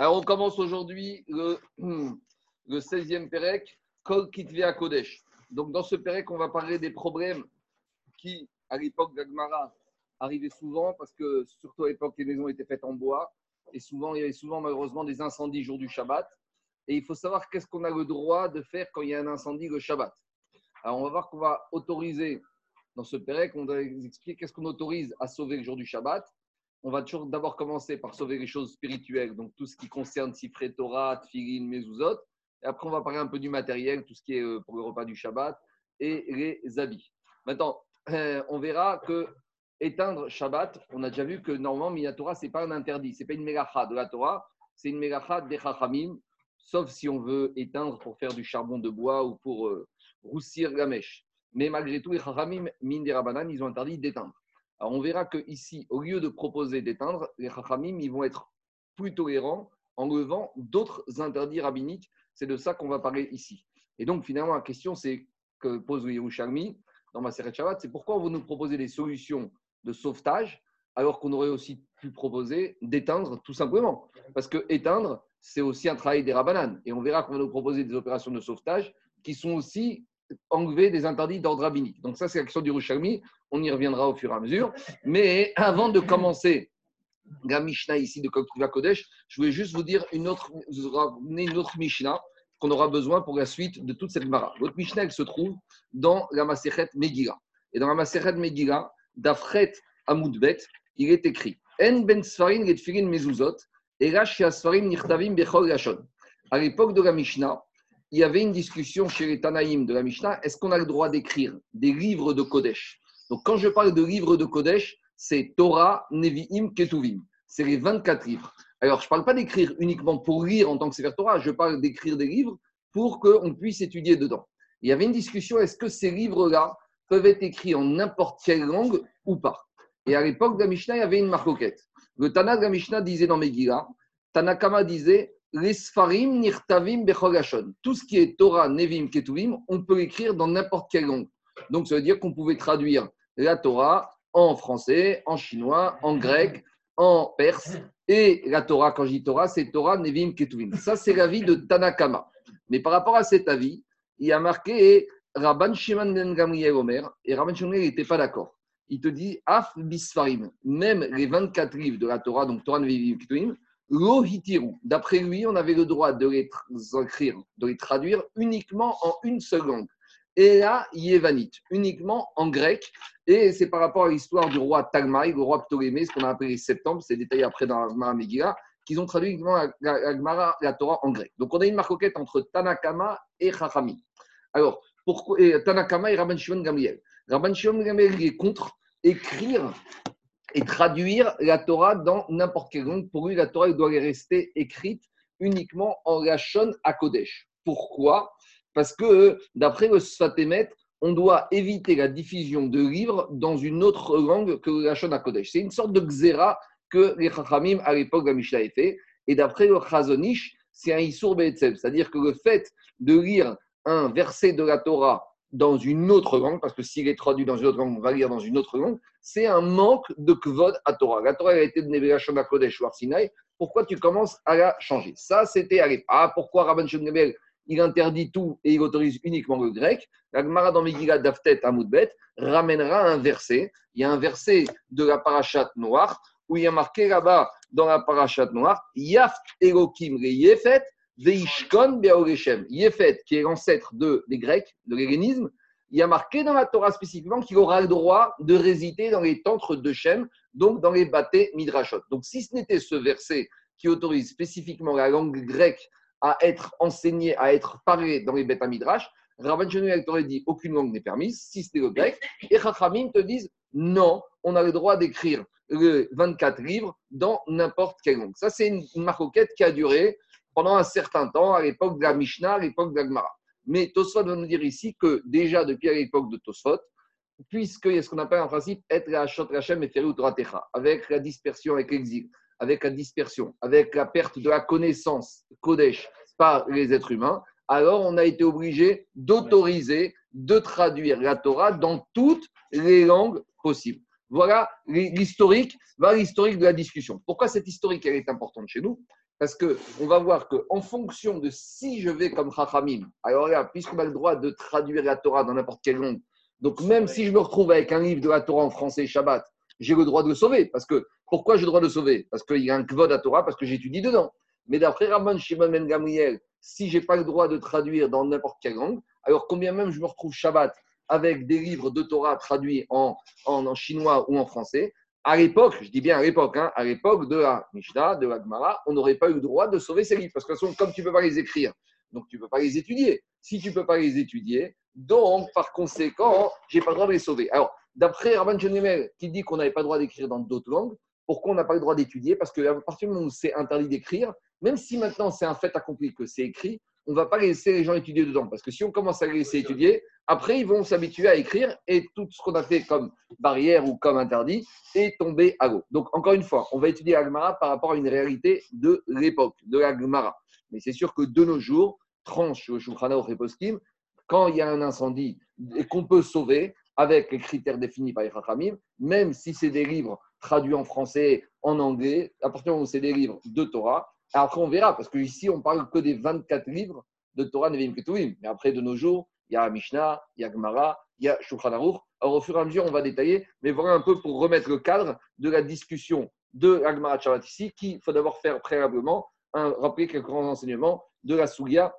Alors, on commence aujourd'hui le, le 16e Pérec, Kol Kitvea Kodesh. Donc, dans ce Pérec, on va parler des problèmes qui, à l'époque d'Agmara, arrivaient souvent parce que, surtout à l'époque, les maisons étaient faites en bois et souvent, il y avait souvent, malheureusement, des incendies jour du Shabbat. Et il faut savoir qu'est-ce qu'on a le droit de faire quand il y a un incendie le Shabbat. Alors, on va voir qu'on va autoriser, dans ce Pérec, on va expliquer qu'est-ce qu'on autorise à sauver le jour du Shabbat on va toujours d'abord commencer par sauver les choses spirituelles, donc tout ce qui concerne Sifre Torah, Tfilin, Mezuzot. Et après, on va parler un peu du matériel, tout ce qui est euh, pour le repas du Shabbat et les habits. Maintenant, euh, on verra que éteindre Shabbat, on a déjà vu que normalement, Minatora, ce n'est pas un interdit, ce n'est pas une mégacha de la Torah, c'est une mégacha des Chachamim, sauf si on veut éteindre pour faire du charbon de bois ou pour euh, roussir la mèche. Mais malgré tout, les Chachamim, mine des Rabanan, ils ont interdit d'éteindre. On verra que ici, au lieu de proposer d'éteindre, les Chachamim, ils vont être plus tolérants en levant d'autres interdits rabbiniques. C'est de ça qu'on va parler ici. Et donc finalement, la question c'est que pose Yerushalmi dans ma série Shabbat, c'est pourquoi vous nous proposez des solutions de sauvetage alors qu'on aurait aussi pu proposer d'éteindre tout simplement. Parce que éteindre, c'est aussi un travail des rabbinanes. Et on verra qu'on va nous proposer des opérations de sauvetage qui sont aussi enlever des interdits d'ordre rabbinique. Donc ça, c'est la question du Rouchalmi. On y reviendra au fur et à mesure. Mais avant de commencer la Mishnah ici de Koktuva Kodesh, je voulais juste vous dire une autre, une autre Mishnah qu'on aura besoin pour la suite de toute cette Mara. Votre Mishnah, elle se trouve dans la Masechet Megillah. Et dans la Masechet Megillah, d'Afret Amoudbet, il est écrit En ben À l'époque de la Mishnah, il y avait une discussion chez les Tanaïm de la Mishnah. Est-ce qu'on a le droit d'écrire des livres de Kodesh? Donc, quand je parle de livres de Kodesh, c'est Torah, Nevi'im, Ketuvim. C'est les 24 livres. Alors, je ne parle pas d'écrire uniquement pour lire en tant que Sefer Torah, je parle d'écrire des livres pour qu'on puisse étudier dedans. Il y avait une discussion est-ce que ces livres-là peuvent être écrits en n'importe quelle langue ou pas? Et à l'époque de la Mishnah, il y avait une marcoquette. Le Tana de la Mishnah disait dans Megillah, Tanakama disait les Sfarim, Nirtavim, Bechogashon. Tout ce qui est Torah, Nevim, Ketuvim, on peut l'écrire dans n'importe quelle langue. Donc, ça veut dire qu'on pouvait traduire la Torah en français, en chinois, en grec, en perse. Et la Torah, quand je dis Torah, c'est Torah, Nevim, Ketuvim. Ça, c'est l'avis de Tanakama. Mais par rapport à cet avis, il y a marqué Rabban Shimon ben Gamriel Omer, et Rabban Shimon n'était pas d'accord. Il te dit Af Bisfarim, même les 24 livres de la Torah, donc Torah, Nevim, Ketuvim, D'après lui, on avait le droit de les écrire, de les traduire uniquement en une seule langue. Et là, Yévanite, uniquement en grec. Et c'est par rapport à l'histoire du roi Tagmaï, le roi Ptolémée, ce qu'on a appelé septembre, c'est détaillé après dans la Gemara Megillah, qu'ils ont traduit uniquement la, la, Torah en grec. Donc on a une marcoquette entre Tanakama et Chachami. Alors, pourquoi, Tanakama et Rabban Shimon Gamliel. Rabban Shimon Gamliel est contre écrire et traduire la Torah dans n'importe quelle langue. Pour lui, la Torah doit rester écrite uniquement en Lachon à Kodesh. Pourquoi? Parce que d'après le Sfatemet, on doit éviter la diffusion de livres dans une autre langue que Lachon à Kodesh. C'est une sorte de xéra que les Chachamim à l'époque de la Mishnah fait. Et d'après le Chazonish, c'est un Issour Be'etzev. C'est-à-dire que le fait de lire un verset de la Torah dans une autre langue, parce que s'il est traduit dans une autre langue, on va lire dans une autre langue, c'est un manque de kvod à Torah. La Torah a été donnée à Kodesh ou Arsinaï, pourquoi tu commences à la changer? Ça, c'était arrivé. Ah, pourquoi Rabban Shemgebel, il interdit tout et il autorise uniquement le grec? La Gemara dans Megillah Daftet Amoudbet ramènera un verset. Il y a un verset de la parachat noire où il y a marqué là-bas dans la parachat noire Yaft Elokim Yefet Veishkon Beoreshem. Yefet, qui est l'ancêtre de, des Grecs, de l'hellénisme, il y a marqué dans la Torah spécifiquement qu'il aura le droit de résider dans les tantres de Shem, donc dans les bâtés midrashot. Donc si ce n'était ce verset qui autorise spécifiquement la langue grecque à être enseignée, à être parlée dans les bêta midrash, Rabban Shmuel t'aurait dit aucune langue n'est permise, si c'était le grec, et Chachamim te disent non, on a le droit d'écrire les 24 livres dans n'importe quelle langue. Ça, c'est une, une qui a duré pendant un certain temps, à l'époque de la Mishnah, à l'époque de la Gemara. Mais Tosfot va nous dire ici que déjà depuis l'époque de Tosfot, puisqu'il y a ce qu'on appelle en principe être la Shot Rachem et Ferut avec la dispersion, avec l'exil, avec la dispersion, avec la perte de la connaissance Kodesh par les êtres humains, alors on a été obligé d'autoriser, de traduire la Torah dans toutes les langues possibles. Voilà l'historique, l'historique de la discussion. Pourquoi cette historique elle est importante chez nous? Parce qu'on va voir qu'en fonction de si je vais comme Chachamim, alors là, puisqu'on a le droit de traduire la Torah dans n'importe quelle langue, donc même si je me retrouve avec un livre de la Torah en français Shabbat, j'ai le droit de le sauver. Parce que pourquoi j'ai le droit de le sauver? Parce qu'il y a un kvod à Torah, parce que j'étudie dedans. Mais d'après Rabban Shimon Ben Gamriel, si je n'ai pas le droit de traduire dans n'importe quelle langue, alors combien même je me retrouve Shabbat avec des livres de Torah traduits en, en, chinois ou en français, à l'époque, je dis bien à l'époque, hein, à l'époque de la Mishnah, de la Gemara, on n'aurait pas eu le droit de sauver ces livres. Parce que de comme tu ne peux pas les écrire, donc tu ne peux pas les étudier. Si tu ne peux pas les étudier, donc par conséquent, je n'ai pas le droit de les sauver. Alors, d'après Rabban Chenemel, qui dit qu'on n'avait pas le droit d'écrire dans d'autres langues, pourquoi on n'a pas le droit d'étudier? Parce qu'à partir du moment où c'est interdit d'écrire, même si maintenant c'est un fait accompli que c'est écrit, on ne va pas laisser les gens étudier dedans. Parce que si on commence à les laisser étudier, après, ils vont s'habituer à écrire et tout ce qu'on a fait comme barrière ou comme interdit est tombé à l'eau. Donc, encore une fois, on va étudier l'Agmara par rapport à une réalité de l'époque, de l'Agmara. Mais c'est sûr que de nos jours, tranche au Shulchan Reposkim, quand il y a un incendie et qu'on peut sauver avec les critères définis par les Chachamim, même si c'est des livres traduits en français, en anglais, à partir du moment où c'est des livres de Torah, après, on verra, parce qu'ici, on parle que des 24 livres de Torah Nevim Ketuvim. Mais après, de nos jours, il y a Mishnah, il y a Gemara, il y a Shulchan. Alors, au fur et à mesure, on va détailler, mais voilà un peu pour remettre le cadre de la discussion de la Gemara Shabbat ici, qu'il faut d'abord faire préalablement, un, rappeler quelques grands enseignements de la Sougia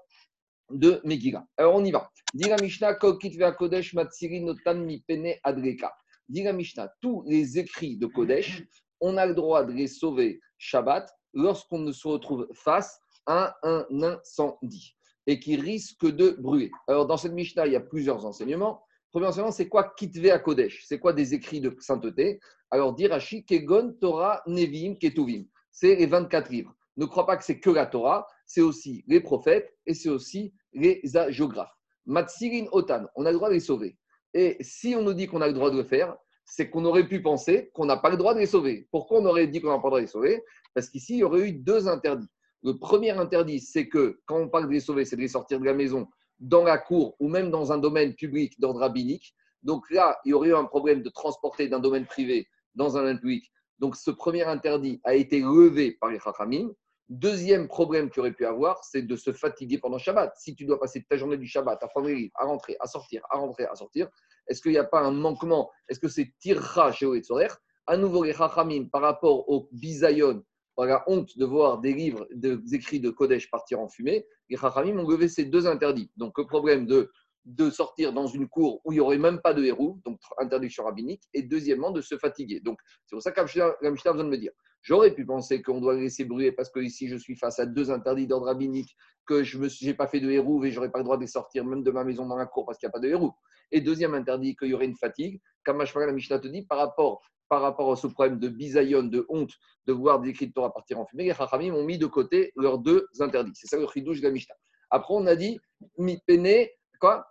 de Megillah. Alors, on y va. Dira Mishnah, Kodesh Notan Mipene Adreka. Dira Mishnah, tous les écrits de Kodesh, on a le droit de les sauver Shabbat lorsqu'on se retrouve face à un incendie et qui risque de brûler. Alors, dans cette Mishnah, il y a plusieurs enseignements. Premier enseignement, c'est quoi Kitve à Kodesh? C'est quoi des écrits de sainteté? Alors, Dirachi, Kegon, Torah, Nevim, Ketuvim. C'est les 24 livres. Ne crois pas que c'est que la Torah, c'est aussi les prophètes et c'est aussi les géographes. Matsirin Otan, on a le droit de les sauver. Et si on nous dit qu'on a le droit de le faire, c'est qu'on aurait pu penser qu'on n'a pas le droit de les sauver. Pourquoi on aurait dit qu'on n'a pas le droit de les sauver? Parce qu'ici, il y aurait eu deux interdits. Le premier interdit, c'est que quand on parle de les sauver, c'est de les sortir de la maison dans la cour ou même dans un domaine public d'ordre rabbinique. Donc là, il y aurait eu un problème de transporter d'un domaine privé dans un domaine public. Donc ce premier interdit a été levé par les Chachamim. Deuxième problème qu'il aurait pu avoir, c'est de se fatiguer pendant Shabbat. Si tu dois passer ta journée du Shabbat à prendre les à rentrer, à sortir, à rentrer, à sortir, est-ce qu'il n'y a pas un manquement? Est-ce que c'est tirra chez Oetzorer? À nouveau, les Chachamim, par rapport au bisayon, par la honte de voir des livres, des écrits de Kodesh partir en fumée, les Chachamim ont levé ces deux interdits. Donc, le problème de de sortir dans une cour où il n'y aurait même pas de héros, donc interdiction rabbinique, et deuxièmement de se fatiguer. Donc c'est pour ça que la Mishnah besoin de me dire. J'aurais pu penser qu'on doit laisser brûler parce que ici je suis face à deux interdits d'ordre rabbinique, que je n'ai pas fait de héros et j'aurais pas le droit de sortir même de ma maison dans la cour parce qu'il n'y a pas de héros. Et deuxième interdit, qu'il y aurait une fatigue, comme la Mishnah te dit, par rapport, par rapport à ce problème de bisayon, de honte, de voir des de Torah partir en fumée, les Chachamim ont mis de côté leurs deux interdits. C'est ça le chidouche de la Mishnah. Après, on a dit, mi pene, quoi?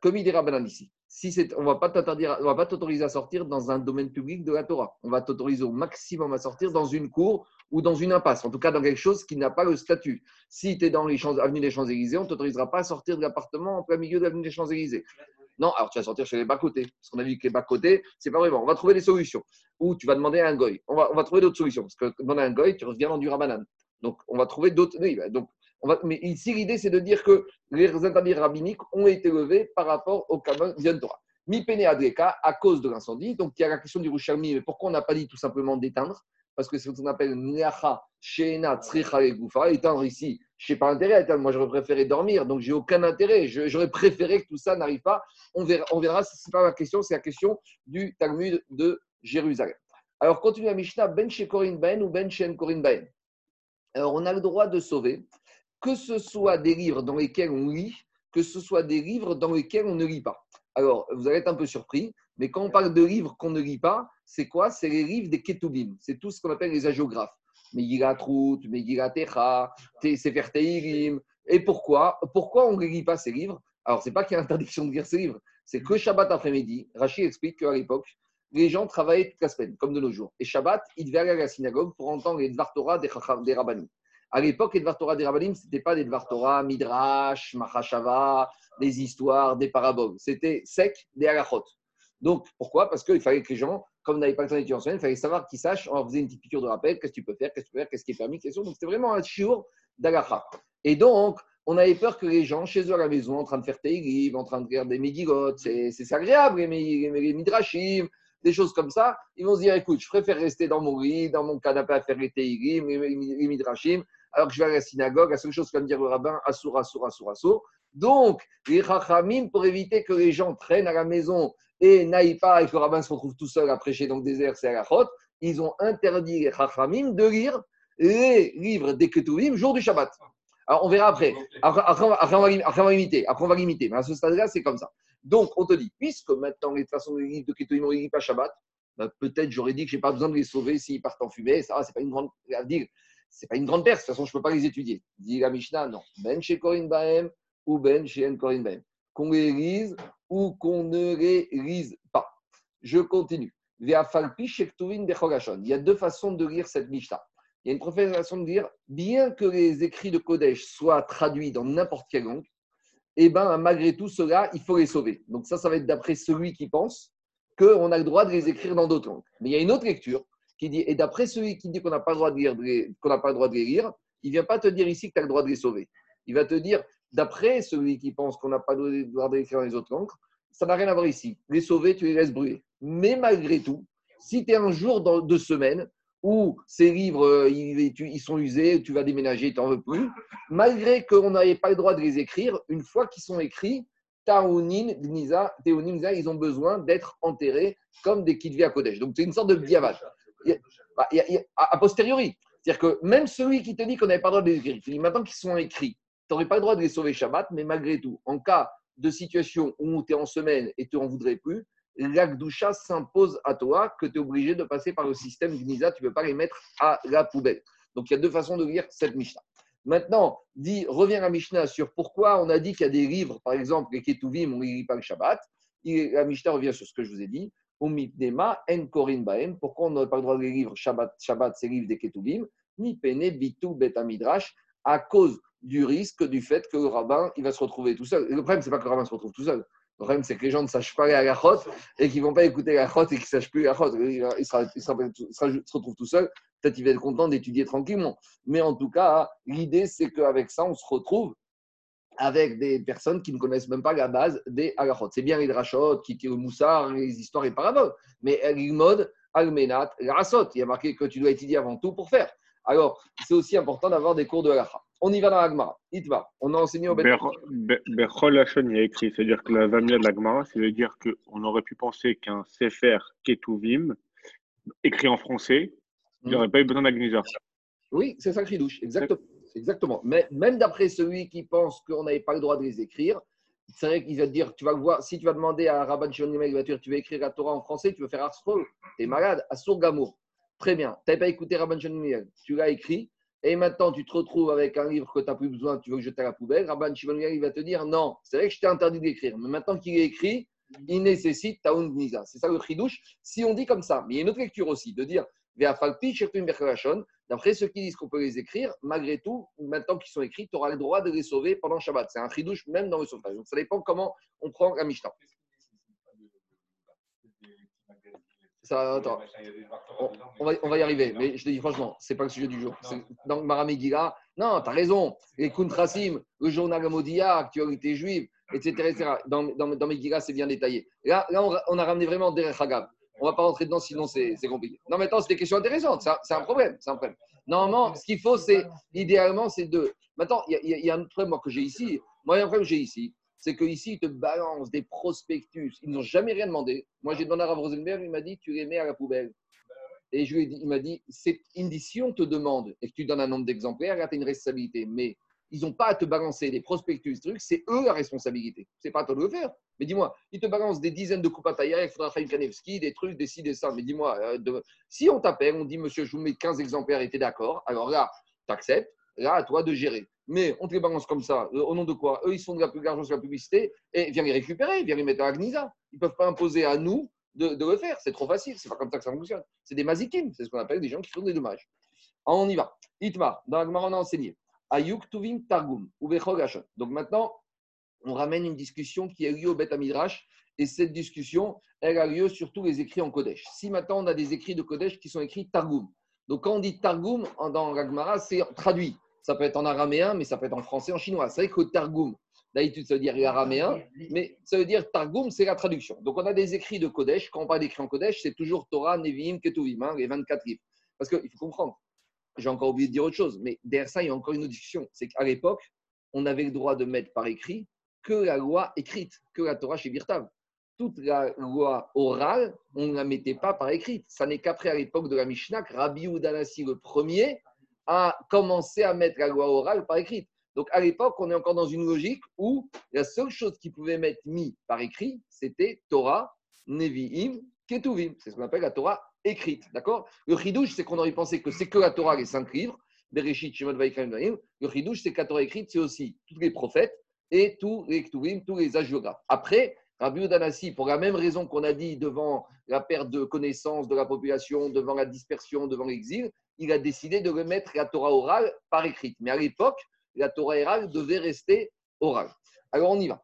Comme il dira ici si on ne va pas t'autoriser à sortir dans un domaine public de la Torah. On va t'autoriser au maximum à sortir dans une cour ou dans une impasse, en tout cas dans quelque chose qui n'a pas le statut. Si tu es dans les champs, avenue des Champs-Élysées, on ne t'autorisera pas à sortir de l'appartement en plein milieu de l'avenue des Champs-Élysées. Non, alors tu vas sortir chez les bas-côtés. Parce qu'on a vu que les bas-côtés, c'est pas vraiment. On va trouver des solutions. Ou tu vas demander à un goy. On va, trouver d'autres solutions. Parce que demander à un goy, tu reviens dans du rabanan. Donc, on va trouver d'autres. Donc, mais ici, l'idée, c'est de dire que les interdits rabbiniques ont été levés par rapport au Kaban Torah. Mi pene adreka, à cause de l'incendie. Donc, il y a la question du Rouchalmi, mais pourquoi on n'a pas dit tout simplement d'éteindre? Parce que c'est ce qu'on appelle Neacha, Sheena, Tzricha et Goufa. Éteindre ici, je n'ai pas intérêt à Moi, j'aurais préféré dormir, donc j'ai aucun intérêt. J'aurais préféré que tout ça n'arrive pas. On verra, on verra ce n'est pas la question, c'est la question du Talmud de Jérusalem. Alors, continue la Mishnah, Ben Shekorin Ben ou Ben Shen Korin Ben. Alors, on a le droit de sauver que ce soit des livres dans lesquels on lit, que ce soit des livres dans lesquels on ne lit pas. Alors, vous allez être un peu surpris, mais quand on parle de livres qu'on ne lit pas, c'est quoi? C'est les livres des Ketubim. C'est tout ce qu'on appelle les agiographes. Megillat Ruth, Megillat Techa, Sefer Teirim. Et pourquoi? Pourquoi on ne lit pas ces livres? Alors, ce n'est pas qu'il y a interdiction de lire ces livres, c'est que Shabbat après-midi, Rachid explique qu'à l'époque, les gens travaillaient toute la semaine, comme de nos jours. Et Shabbat, ils devaient aller à la synagogue pour entendre les Dvar Torah des, des. À l'époque, les Dvar Torah des Rabbanim, ce n'était pas des Dvar Midrash, Mahashava, des histoires, des paraboles. C'était sec, des halachot. Donc, pourquoi? Parce qu'il fallait que les gens comme on n'avait pas le temps d'étudier en semaine, il fallait savoir qu'ils sachent, on leur faisait une petite piqûre de rappel, qu'est-ce que tu peux faire, qu'est-ce que tu peux faire, qu'est-ce qui est permis, question. Donc c'était vraiment un chiour d'Agacha. Et donc, on avait peur que les gens, chez eux à la maison, en train de faire Teiriv, en train de regarder des Megillot, c'est agréable, les, les, Midrashim, des choses comme ça, ils vont se dire écoute, je préfère rester dans mon lit, dans mon canapé à faire les Teiriv, les, Midrashim, alors que je vais à la synagogue, la seule chose qu'à me dire le rabbin, Assour, Assour, Assour, Assour. Donc, les Chachamim, pour éviter que les gens traînent à la maison et n'aillent pas et que le rabbin se retrouve tout seul à prêcher dans le désert, c'est à la chôte, ils ont interdit les Chachamim de lire les livres des Ketuvim jour du Shabbat. Alors, on verra après. Après, on, va, limiter. Après, on va limiter. Mais à ce stade-là, c'est comme ça. Donc, on te dit, puisque maintenant, de toute façon, les livres de Ketuvim, on ne pas Shabbat, bah, peut-être j'aurais dit que je n'ai pas besoin de les sauver s'ils partent en fumée. Ça, c'est pas une grande. C'est pas une grande perte. De toute façon, je ne peux pas les étudier. Dit la Mishnah, non. Ben chez Korin Bahem ou Ben chez En Korin Bahem. Qu'on les lise ou qu'on ne les lise pas. Je continue. Il y a deux façons de lire cette Mishnah. Il y a une préfération de dire, bien que les écrits de Kodesh soient traduits dans n'importe quelle langue, eh ben, malgré tout cela, il faut les sauver. Donc ça, ça va être d'après celui qui pense qu'on a le droit de les écrire dans d'autres langues. Mais il y a une autre lecture qui dit, et d'après celui qui dit qu'on n'a pas le droit de lire, qu'on n'a pas le droit de les lire, il ne vient pas te dire ici que tu as le droit de les sauver. Il va te dire, d'après celui qui pense qu'on n'a pas le droit de les écrire dans les autres langues, ça n'a rien à voir ici. Les sauver, tu les laisses brûler. Mais malgré tout, si tu es un jour dans deux semaines où ces livres, euh, ils, sont usés, tu vas déménager, tu n'en veux plus, malgré qu'on n'avait pas le droit de les écrire, une fois qu'ils sont écrits, Taounin, Gniza, ils ont besoin d'être enterrés comme des Kidvi à Kodesh. Donc c'est une sorte de diavage. Bah, a, posteriori. C'est-à-dire que même celui qui te dit qu'on n'avait pas le droit de les écrire, maintenant qu'ils sont écrits, tu n'aurais pas le droit de les sauver Shabbat, mais malgré tout, en cas de situation où tu es en semaine et tu n'en voudrais plus, l'Akdoucha s'impose à toi que tu es obligé de passer par le système Gnisa, tu ne peux pas les mettre à la poubelle. Donc il y a deux façons de lire cette Mishnah. Maintenant, dit, reviens à Mishnah sur pourquoi on a dit qu'il y a des livres, par exemple les Ketuvim, on ne lit pas le Shabbat. la Mishnah revient sur ce que je vous ai dit. En Korin Baem. Pourquoi on n'a pas le droit de les livres Shabbat, Shabbat, c'est livres des Ketuvim, ni Pene Bitu Betamidrash, à cause du risque du fait que le rabbin il va se retrouver tout seul. Le problème, ce n'est pas que le rabbin se retrouve tout seul. Le problème, c'est que les gens ne sachent pas la chote et qu'ils ne vont pas écouter la chote et qu'ils ne sachent plus la chote. Il, il, se retrouve tout seul. Peut-être qu'il va être content d'étudier tranquillement. Mais en tout cas, l'idée, c'est qu'avec ça, on se retrouve avec des personnes qui ne connaissent même pas la base des halachot. C'est bien les drachot, qui le moussard, les histoires et paraboles. Mais mode almenat, rasot. Il y a marqué que tu dois étudier avant tout pour faire. Alors, c'est aussi important d'avoir des cours de halacha. On y va dans l'Agmara. Itva. On a enseigné au Bechol Hachon, il y a écrit, c'est-à-dire que la Vamia de l'Agmara, ça veut dire qu'on aurait pu penser qu'un Sefer Ketuvim, écrit en français, il n'aurait pas eu besoin d'Agniza. Oui, c'est ça, Kridouche. Exactement. Exactement. Mais même d'après celui qui pense qu'on n'avait pas le droit de les écrire, c'est vrai qu'il va te dire, tu vas voir, si tu vas demander à Rabban Shimon dire, tu vas écrire la Torah en français, tu veux faire Arsfol, tu es malade, à Gamour. Très bien. Tu n'avais pas écouté Rabban Shimon tu l'as écrit, et maintenant tu te retrouves avec un livre que tu n'as plus besoin, tu veux que jeter à la poubelle, Rabban Shimon il va te dire non, c'est vrai que je t'ai interdit d'écrire, mais maintenant qu'il est écrit, il nécessite Taoun Niza. C'est ça le chidouche. Si on dit comme ça, mais il y a une autre lecture aussi, de dire D'après ceux qui disent qu'on peut les écrire, malgré tout, maintenant qu'ils sont écrits, tu auras le droit de les sauver pendant Shabbat. C'est un chidouche même dans le sauvetage. Donc ça dépend comment on prend la Mishnah. Ça, on, va, on, va, y arriver, mais je te dis franchement, c'est pas le sujet du jour. Dans Maramegila, non, tu as raison. Les Kuntrasim, le journal Modia, actualité juive, etc. etc. Dans, dans, dans Megillah, c'est bien détaillé. Là, là on, a ramené vraiment Derech Hagav. On ne va pas rentrer dedans, sinon c'est compliqué. Non, maintenant, c'est des questions intéressantes. C'est un, problème. un problème. Normalement, ce qu'il faut, c'est, idéalement, c'est deux. Maintenant, il y, a un problème que j'ai ici. Moi, il y a un problème que j'ai ici c'est qu'ici, ils te balancent des prospectus. Ils n'ont jamais rien demandé. Moi, j'ai demandé à Rosenberg, il m'a dit, tu les mets à la poubelle. Et je lui ai dit, il m'a dit, on te demande et que tu donnes un nombre d'exemplaires, là, tu as une responsabilité. Mais ils n'ont pas à te balancer des prospectus, trucs, c'est eux la responsabilité. C'est pas à toi de le faire. Mais dis-moi, ils te balancent des dizaines de coupes à tailler, il faudra faire une des trucs, des ci, des ça. Mais dis-moi, euh, si on t'appelle, on dit, monsieur, je vous mets 15 exemplaires et tu es d'accord, alors là, tu acceptes, là, à toi de gérer mais on te les balance comme ça. Euh, au nom de quoi? Eux, ils sont de l'argent sur la publicité et viens les récupérer, viens les mettre à Agnisa. Ils ne peuvent pas imposer à nous de, le faire. C'est trop facile. C'est pas comme ça que ça fonctionne. C'est des mazikim. C'est ce qu'on appelle des gens qui font des dommages. on y va. Itma, dans Agmar, on a enseigné. Ayuk Tuvim Targum, Donc maintenant, on ramène une discussion qui a lieu au Bet Amidrash Et cette discussion, elle a lieu sur tous les écrits en Kodesh. Si maintenant on a des écrits de Kodesh qui sont écrits Targum, donc quand on dit Targum dans l'Agmara, c'est traduit. Ça peut être en araméen, mais ça peut être en français, en chinois. C'est vrai que Targum, d'habitude, ça veut dire araméen, mais ça veut dire Targum, c'est la traduction. Donc on a des écrits de Kodesh. Quand on parle d'écrits en Kodesh, c'est toujours Torah, Nevi'im, Ketuvim, hein, les 24 livres. Parce qu'il faut comprendre, j'ai encore oublié de dire autre chose, mais derrière ça, il y a encore une autre discussion. C'est qu'à l'époque, on avait le droit de mettre par écrit que la loi écrite, que la Torah chez Birtav toute la loi orale, on ne la mettait pas par écrit. Ça n'est qu'après, à l'époque de la Mishnah, que Rabbi Udanasi le premier a commencé à mettre la loi orale par écrit. Donc à l'époque, on est encore dans une logique où la seule chose qui pouvait mettre mis par écrit, c'était Torah, Nevi'im, Ketuvim. C'est ce qu'on appelle la Torah écrite. D'accord? Le chidouche, c'est qu'on aurait pensé que c'est que la Torah, les cinq livres, Le chidouche, c'est que la Torah écrite, c'est aussi tous les prophètes et tous les Ketuvim, tous les agiographes. Après, Rabbi Udanasi, pour la même raison qu'on a dit devant la perte de connaissance de la population, devant la dispersion, devant l'exil, il a décidé de remettre la Torah orale par écrite. Mais à l'époque, la Torah orale devait rester orale. Alors on y va.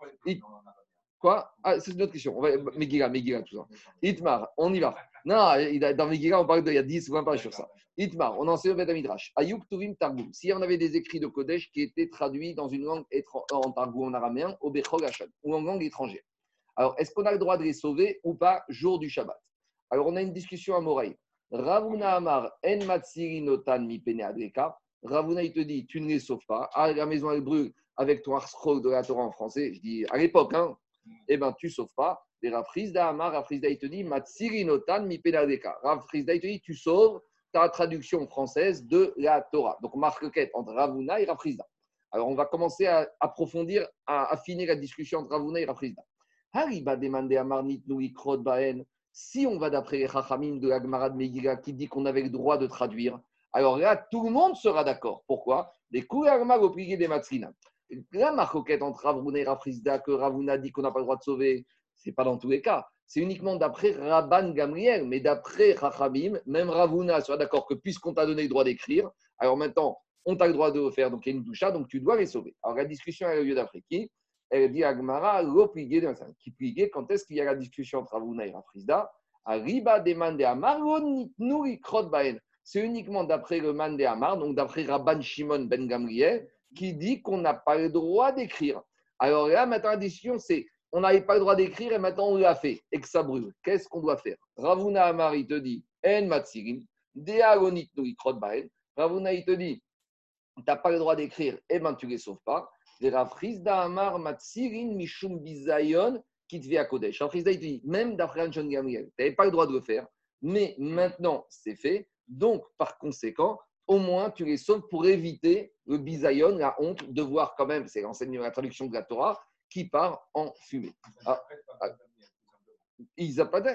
Quoi? Ah, C'est une autre question. On va... Megillah, Megillah, tout ça. Itmar, on y va. Non, dans Megillah, on parle de, il y a 10 ou 20 pages sur ça. Itmar, on en sait au Midrash. Ayuk Tuvim Targum. Si on avait des écrits de Kodesh qui étaient traduits dans une langue en Targum en araméen, au Bechol ou en langue étrangère. Alors, est-ce qu'on a le droit de les sauver ou pas jour du Shabbat? Alors, on a une discussion à Moraï. Ravuna Amar en matsiri notan mi pene adreka. Ravuna, il te dit, tu ne les sauves pas. Ah, la maison, elle brûle avec ton scroll de la Torah en français. Je dis, à l'époque, hein, eh bien, tu sauves pas. Et Rafrizda Amar, Rafrizda, il te dit, matsiri notan mi pene adreka. Rafrizda, il te dit, tu sauves ta traduction française de la Torah. Donc, marque quête entre Ravuna et Rafrizda. Alors, on va commencer à approfondir, à affiner la discussion entre Ravuna et Rafrizda. Si on va d'après les Chachamim de l'Agmara de Megillah qui dit qu'on avait le droit de traduire, alors là, tout le monde sera d'accord. Pourquoi? Les Koulagma au des Matsrina. La marcoquette entre Ravuna et Rafrizda, que Ravuna dit qu'on n'a pas le droit de sauver, c'est pas dans tous les cas. C'est uniquement d'après Rabban Gamriel, mais d'après Chachamim, même Ravuna sera d'accord que puisqu'on t'a donné le droit d'écrire, alors maintenant, on t'a le droit de le faire, donc il y a une doucha, donc tu dois les sauver. Alors la discussion a lieu d'après qui? Elle dit à Gmara, qui plié, quand est-ce qu'il y a la discussion entre Avuna et Rafrizda Arriba demande à. C'est uniquement d'après le man de Amar, donc d'après Rabban Shimon Ben Gamriel, qui dit qu'on n'a pas le droit d'écrire. Alors là, maintenant, la discussion, c'est on n'avait pas le droit d'écrire et maintenant on l'a fait et que ça brûle. Qu'est-ce qu'on doit faire? Ravuna Amar, il te dit En Matsirin, Deagonit. Ravuna, il te dit tu n'as pas le droit d'écrire, et eh bien tu ne les sauves pas. Amar Mishum Bizayon à Kodesh. il dit, même d'après John Gabriel, tu n'avais pas le droit de le faire, mais maintenant c'est fait, donc par conséquent, au moins tu les sauves pour éviter le bisayon, la honte de voir quand même, c'est l'enseignement, la traduction de la Torah, qui part en fumée. Ah, ah,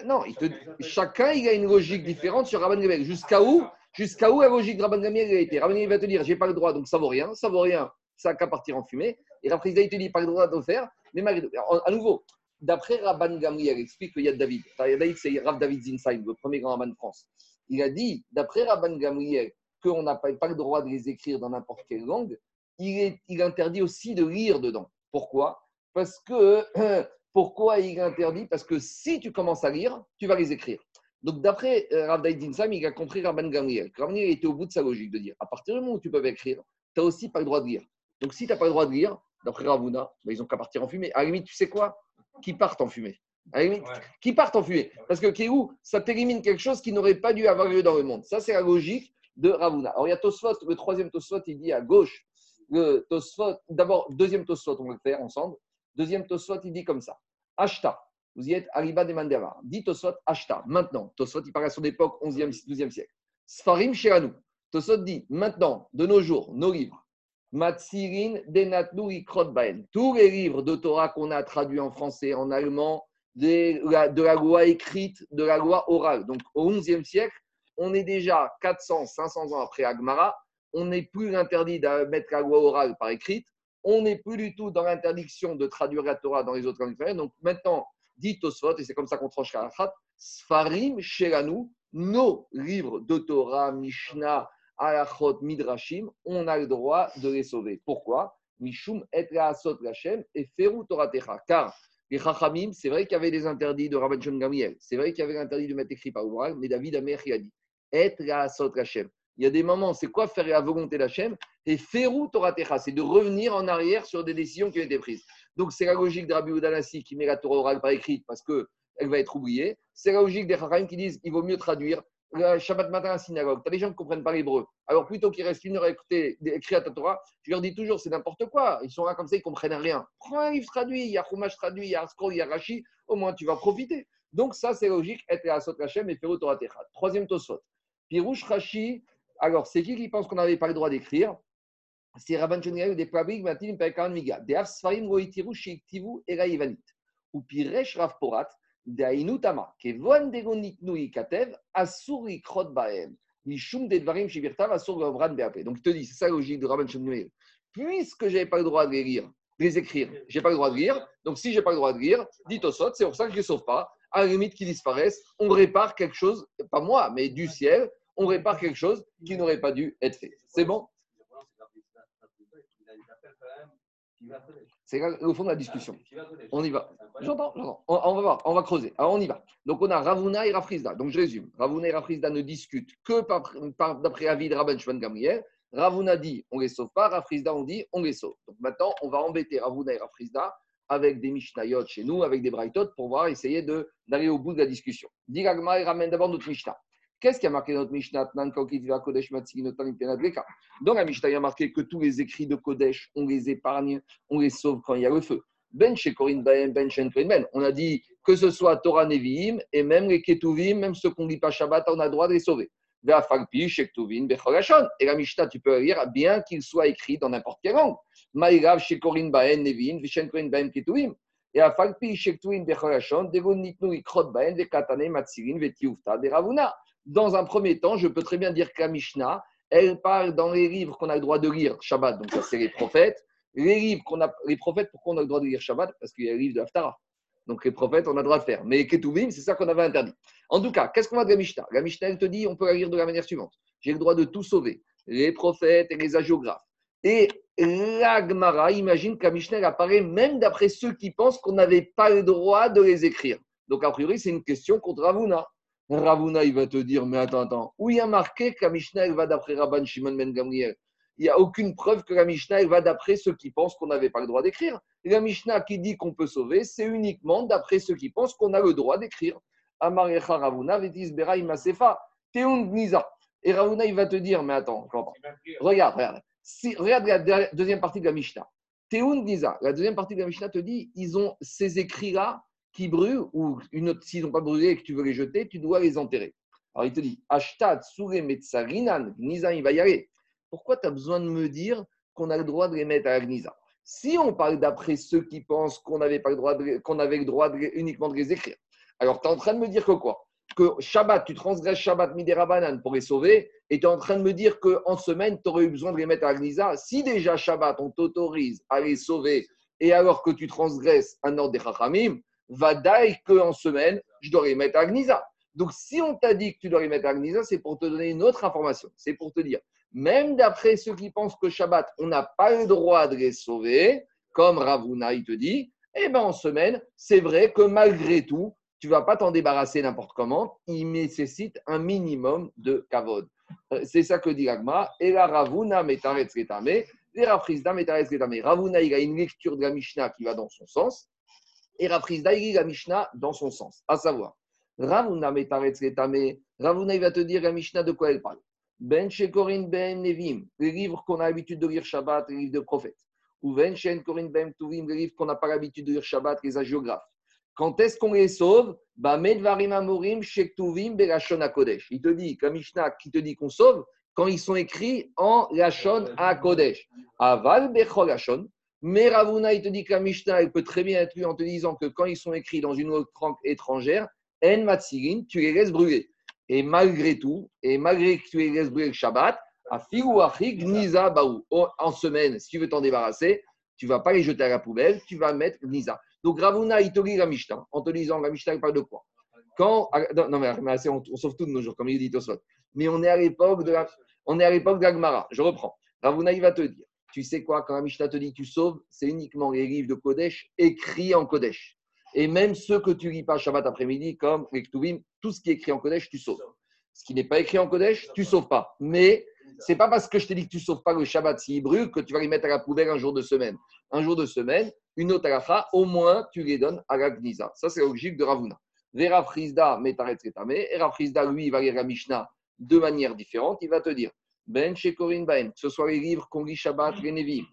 non, il te, chacun il a une logique différente sur Rabban Gamriel. Jusqu'à où, jusqu'à où la logique de Rabban Gamriel a été? Rabban Gamriel va te dire, j'ai pas le droit, donc ça vaut rien, ça vaut rien ça n'a qu'à partir en fumée. Et Rav il te dit, pas le droit de le faire, mais malgré À nouveau, d'après Rabban Gamriel, explique qu'il y a David. David, c'est Rav David Zinsheim, le premier grand Rabban de France. Il a dit, d'après Rabban Gamriel, qu'on n'a pas, le droit de les écrire dans n'importe quelle langue, il, est, il interdit aussi de lire dedans. Pourquoi? Parce que, pourquoi il interdit? Parce que si tu commences à lire, tu vas les écrire. Donc, d'après euh, Rav Zinsheim, il a compris Rabban Gamriel. Gamriel était au bout de sa logique de dire, à partir du moment où tu peux écrire, tu n'as aussi pas le droit de lire. Donc, si tu n'as pas le droit de lire, d'après Ravuna, ben, ils n'ont qu'à partir en fumée. À la limite, tu sais quoi? Qui partent en fumée. À la limite, qui partent en fumée. Parce que Kéhou, ça t'élimine quelque chose qui n'aurait pas dû avoir lieu dans le monde. Ça, c'est la logique de Ravuna. Alors, il y a Tosfot, le troisième Tosfot, il dit à gauche. Le Tosfot, d'abord, deuxième Tosfot, on va le faire ensemble. Deuxième Tosfot, il dit comme ça. Ashta. Vous y êtes, Arriba de Mandeva. Dit Tosfot, Ashta. Maintenant, Tosfot, il parle à son époque, 11e, 12e siècle. Sfarim Sheranou. Tosfot dit, maintenant, de nos jours, nos livres, Matsirin Denatnu Tous les livres de Torah qu'on a traduits en français, en allemand, de la, de la, loi écrite, de la loi orale. Donc au XIe siècle, on est déjà 400, 500 ans après Agmara. On n'est plus interdit de mettre la loi orale par écrite. On n'est plus du tout dans l'interdiction de traduire la Torah dans les autres langues. Donc maintenant, dit Tosfot, et c'est comme ça qu'on tranche Karachat, Sfarim Shelanu, nos livres de Torah, Mishnah, alachot midrashim, on a le droit de les sauver. Pourquoi? Mishum et la'asot lachem et feru toratecha. Car Les Chachamim, c'est vrai qu'il y avait des interdits de Rabban Shon Gamriel. C'est vrai qu'il y avait l'interdit de mettre écrit par oral, mais David Amer, a dit Être la Hachem. Il y a des moments, c'est quoi faire la volonté d'Hachem Et Ferou Torah Techa, c'est de revenir en arrière sur des décisions qui ont été prises. Donc, c'est la logique de Rabbi Oudanassi qui met la Torah orale par écrite parce qu'elle va être oubliée. C'est la logique des Chachamim qui disent il vaut mieux traduire le Shabbat matin à la synagogue, tu as des gens qui ne comprennent pas l'hébreu. Alors plutôt qu'ils restent une heure à écouter, écrire à ta Torah, je leur dis toujours, c'est n'importe quoi. Ils sont là comme ça, ils ne comprennent rien. Prends un livre traduit, il y a Chumash traduit, il y a il y a Rashi, au moins tu vas profiter. Donc ça, c'est logique, être à Sot Hashem et Torah Techat. Troisième Tosot. Pirouche Rashi, alors c'est qui qui pense qu'on n'avait pas le droit d'écrire? C'est Rabban Choniel des Pabrik, Pekan Miga. Des Afsfarim, Roitiru, Shiktivu, Era Ivanit. Ou Piresh Rav Porat, Dainutama, Kevon Degoniknui Katev, Asuri Krot Baem, Mishum Dedvarim Shibirtav, Asur Gavran Beape. Donc il te dit, c'est ça la logique de Rabban Shmuel. Puisque je n'avais pas le droit de les lire, de les écrire, je n'ai pas le droit de lire, donc si je n'ai pas le droit de lire, dit au sot, c'est pour ça que je ne sauve pas. À la limite qu'ils disparaissent, on répare quelque chose, pas moi, mais du ciel, on répare quelque chose qui n'aurait pas dû être fait. C'est bon? C'est au fond de la discussion. On y va. J'entends. On, va voir, on va creuser. Alors on y va. Donc on a Ravuna et Rafrizda. Donc je résume. Ravuna et Rafrizda ne discutent que d'après avis de Rabban Shvan Gamriel. Ravuna dit on les sauve pas, Rafrizda on dit on les sauve. Donc maintenant on va embêter Ravuna et Rafrizda avec des Mishnayot chez nous, avec des Braithot pour voir, essayer d'aller au bout de la discussion. Diragma et ramène d'abord notre Mishnah. Qu'est-ce qui a marqué notre Mishnah Dans la Mishnah, il y a marqué que tous les écrits de Kodesh, on les épargne, on les sauve quand il y a le feu. Ben Ben Ben. On a dit que ce soit Torah Nevi'im et même les Ketuvim, même ceux qu'on ne lit pas Shabbat, on a le droit de les sauver. Et la Mishnah, tu peux lire bien qu'il soit écrit dans n'importe quelle langue. Maïrav Shekorin Baen Nevin, Vishen Korin Baen Ketuvim. Et à Falpi Shektuvim Bechorashon, Degon Nitnu Ikrot Baen, Vekatane Matsirin, Vetiufta, Ravuna dans un premier temps, je peux très bien dire que Mishnah, elle parle dans les livres qu'on a le droit de lire Shabbat, donc ça c'est les prophètes. Les livres qu'on a, les prophètes, pourquoi on a le droit de lire Shabbat? Parce qu'il y a les livres de Haftara. Donc les prophètes, on a le droit de faire. Mais Ketuvim, c'est ça qu'on avait interdit. En tout cas, qu'est-ce qu'on a de la Mishnah? La Mishnah, elle te dit, on peut la lire de la manière suivante. J'ai le droit de tout sauver, les prophètes et les agiographes. Et la imagine que la Mishnah apparaît même d'après ceux qui pensent qu'on n'avait pas le droit de les écrire. Donc a priori, c'est une question contre Ravuna. Ravuna, il va te dire, mais attends, attends, où il y a marqué que la Mishnah, va d'après Rabban Shimon Ben Gamriel Il n'y a aucune preuve que la Mishnah, va d'après ceux qui pensent qu'on n'avait pas le droit d'écrire. La Mishnah qui dit qu'on peut sauver, c'est uniquement d'après ceux qui pensent qu'on a le droit d'écrire. Amarecha Ravuna, Vetis Bera Imasefa, Teun Niza. Et Ravuna, il va te dire, mais attends, regarde, regarde. Si, regarde la deuxième partie de la Mishnah. Teun Niza, la deuxième partie de la Mishnah te dit, ils ont ces écrits-là qui brûlent, ou une autre, s'ils n'ont pas brûlé et que tu veux les jeter, tu dois les enterrer. Alors il te dit, Ashtad, Sure, Metsarinan, Gnisa, il va y aller. Pourquoi tu as besoin de me dire qu'on a le droit de les mettre à la Si on parle d'après ceux qui pensent qu'on avait, pas le droit qu'on avait le droit uniquement de les écrire, alors tu es en train de me dire que quoi? Que Shabbat, tu transgresses Shabbat Midera pour les sauver, et tu es en train de me dire qu'en semaine, tu aurais eu besoin de les mettre à Gnisa. Si déjà Shabbat, on t'autorise à les sauver, et alors que tu transgresses un ordre des Chachamim, va que qu'en semaine, je dois les mettre à Gnisa. Donc, si on t'a dit que tu dois les mettre à Gnisa, c'est pour te donner une autre information. C'est pour te dire, même d'après ceux qui pensent que Shabbat, on n'a pas le droit de les sauver, comme Ravuna, il te dit, eh bien, en semaine, c'est vrai que malgré tout, tu vas pas t'en débarrasser n'importe comment. Il nécessite un minimum de kavod. Euh, c'est ça que dit Agma. Et la Ravuna metaretz retame. Et. Ravuna, il a une lecture de la Mishnah qui va dans son sens et Rafriz Daïri la Mishnah dans son sens. À savoir, Ravuna Ravuna il va te dire la Mishnah de quoi elle parle? Ben Shekorin Ben Nevim, les livres qu'on a l'habitude de lire Shabbat, les livres de prophètes. Ou Ben Shen Korin Ben Tuvim, les livres qu'on n'a pas l'habitude de lire Shabbat, les agiographes. Quand est-ce qu'on les sauve? Il te dit, comme Mishnah qui te dit qu'on sauve, quand ils sont écrits en Lashon Kodesh. Aval Bechol mais Ravuna, il te dit que la Mishnah, elle peut très bien être lue en te disant que quand ils sont écrits dans une autre langue étrangère, En Matsirin, tu les laisses brûler. Et malgré tout, et malgré que tu les laisses brûler le Shabbat, à Gniza Baou. En semaine, si tu veux t'en débarrasser, tu ne vas pas les jeter à la poubelle, tu vas mettre Gniza. Donc Ravuna, il te lit la Mishnah en te disant la Mishnah, elle parle de quoi? Quand, non, mais, on, on, sauve tout de nos jours, comme il dit. Mais on est à l'époque de la, on est à l'époque de la Je reprends. Ravuna, il va te dire tu sais quoi, quand la Mishnah te dit tu sauves, c'est uniquement les livres de Kodesh écrits en Kodesh. Et même ceux que tu lis pas Shabbat après-midi, comme les tout ce qui est écrit en Kodesh, tu sauves. Ce qui n'est pas écrit en Kodesh, tu sauves pas. Mais c'est pas parce que je t'ai dit que tu sauves pas le Shabbat s'il brûle que tu vas les mettre à la poubelle un jour de semaine. Un jour de semaine, une autre alacha, au moins tu les donnes à la Gnisa. Ça, c'est la logique de Ravuna. Vera Frisda, Metaret Retame. Et Frisda, lui, il va lire la Mishnah de manière différente. Il va te dire Ben chez Corinne Baem, que ce soit les livres qu'on lit Shabbat, les Nevim,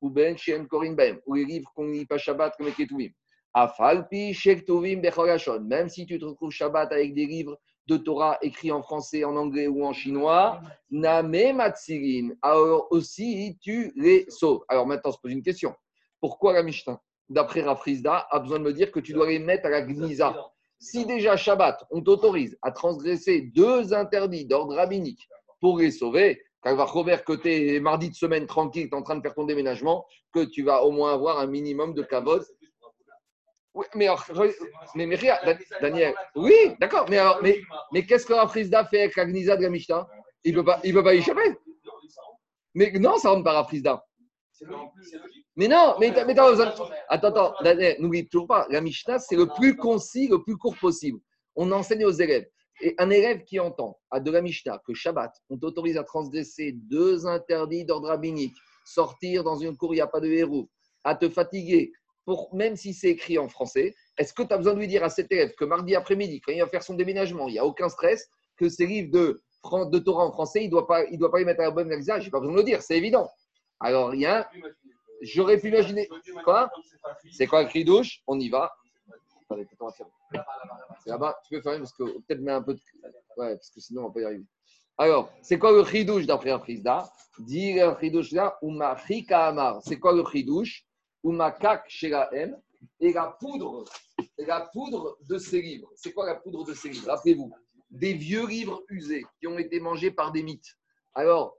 ou Ben chez Corinne Baem, ou les livres qu'on lit pas Shabbat, les Ketuvim. Afalpi Shektuvim Bechorashon. Même si tu te retrouves Shabbat avec des livres de Torah écrits en français, en anglais ou en chinois, Name Matsirin. Alors aussi, tu les sauves. Alors maintenant, on se pose une question. Pourquoi la Mishnah, d'après Rafrizda, a besoin de me dire que tu dois les mettre à la Gnisa Si déjà Shabbat, on t'autorise à transgresser deux interdits d'ordre rabbinique pour les sauver, Robert, que tu es mardi de semaine tranquille, tu es en train de faire ton déménagement, que tu vas au moins avoir un minimum de oui, mais, mais, mais, Daniel, oui, d'accord, mais, alors, mais, mais qu'est-ce que Rafrizda fait avec la Gnisa de la Mishnah? Il ne peut, pas, il peut pas y échapper. Mais non, ça rentre pas Rafrizda. Mais non, mais, mais attends, attends, Daniel, n'oublie toujours pas, la Mishnah, c'est le plus concis, le plus court possible. On enseigne aux élèves. Et un élève qui entend à de la Mishnah que Shabbat, on t'autorise à transgresser deux interdits d'ordre rabbinique, sortir dans une cour, il n'y a pas de héros, à te fatiguer, même si c'est écrit en français, est-ce que tu as besoin de lui dire à cet élève que mardi après-midi, quand il va faire son déménagement, il n'y a aucun stress, que ses livres de, de Torah en français, il ne doit, pas, il doit pas les mettre à la bonne Je n'ai pas besoin de le dire, c'est évident. Alors, a. J'aurais pu imaginer. Quoi? C'est quoi le cri douche On y va. C'est. Tu peux faire parce que peut-être un peu de. Ouais, parce que sinon, on va y arriver. Alors, c'est quoi le chidouche d'après un frisda chidouche là, amar. C'est quoi le chidouche? La M, et la poudre, la poudre de ces livres. C'est quoi la poudre de ces livres? Rappelez-vous, des vieux livres usés qui ont été mangés par des mythes. Alors,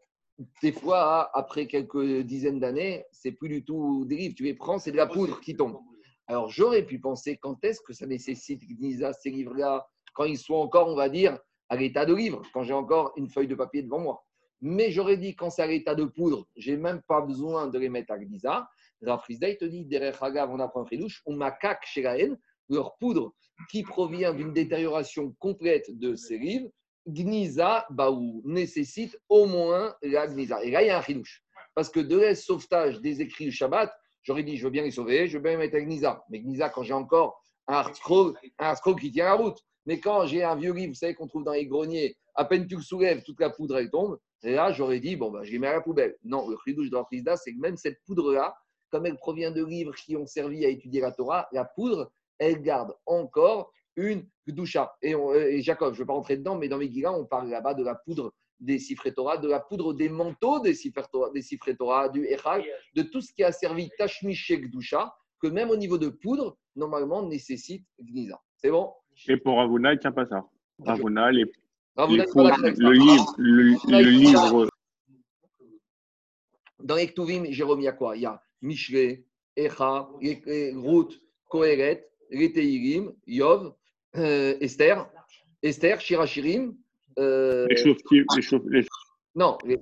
des fois, après quelques dizaines d'années, c'est plus du tout des livres. Tu les prends, c'est de la poudre qui tombe. Alors, j'aurais pu penser quand est-ce que ça nécessite, Gnisa, ces livres-là, quand ils sont encore, on va dire, à l'état de livre, quand j'ai encore une feuille de papier devant moi. Mais j'aurais dit, quand c'est à l'état de poudre, j'ai même pas besoin de les mettre à Gnisa. Rav te dit, derrière on apprend Fridouche, on macaque chez la haine, leur poudre qui provient d'une détérioration complète de ces livres, Gniza, Baou, nécessite au moins la Gniza. Et là, il y a un Fridouche. Parce que de l'aise sauvetage des écrits du Shabbat, j'aurais dit, je veux bien les sauver, je veux bien les mettre à Gniza. Mais Gniza, quand j'ai encore un scroll, un scroll qui tient la route. Mais quand j'ai un vieux livre, vous savez, qu'on trouve dans les greniers, à peine tu le soulèves, toute la poudre, elle tombe. Et là, j'aurais dit, bon, bah, je les mets à la poubelle. Non, le Fridouche de la c'est que même cette poudre-là, comme elle provient de livres qui ont servi à étudier la Torah, la poudre, elle garde encore une doucha. Et, et, Jacob, je ne vais pas rentrer dedans, mais dans Megillah, on parle là-bas de la poudre des Sifré Torah, de la poudre des manteaux des Sifré Torah, des Torah du Echal, de tout ce qui a servi Tashmish doucha, que même au niveau de poudre, normalement, nécessite Gnisa. C'est bon? Et pour Ravuna, il ne tient pas ça. Ravuna, les, le livre, le, livre. Dans les Jérôme, il y a quoi? Il y a Mishle, Echa, Ruth, Kohelet, Reteirim, Yov, euh, Esther, Esther, Shirachirim. Euh, les, les, Non, les,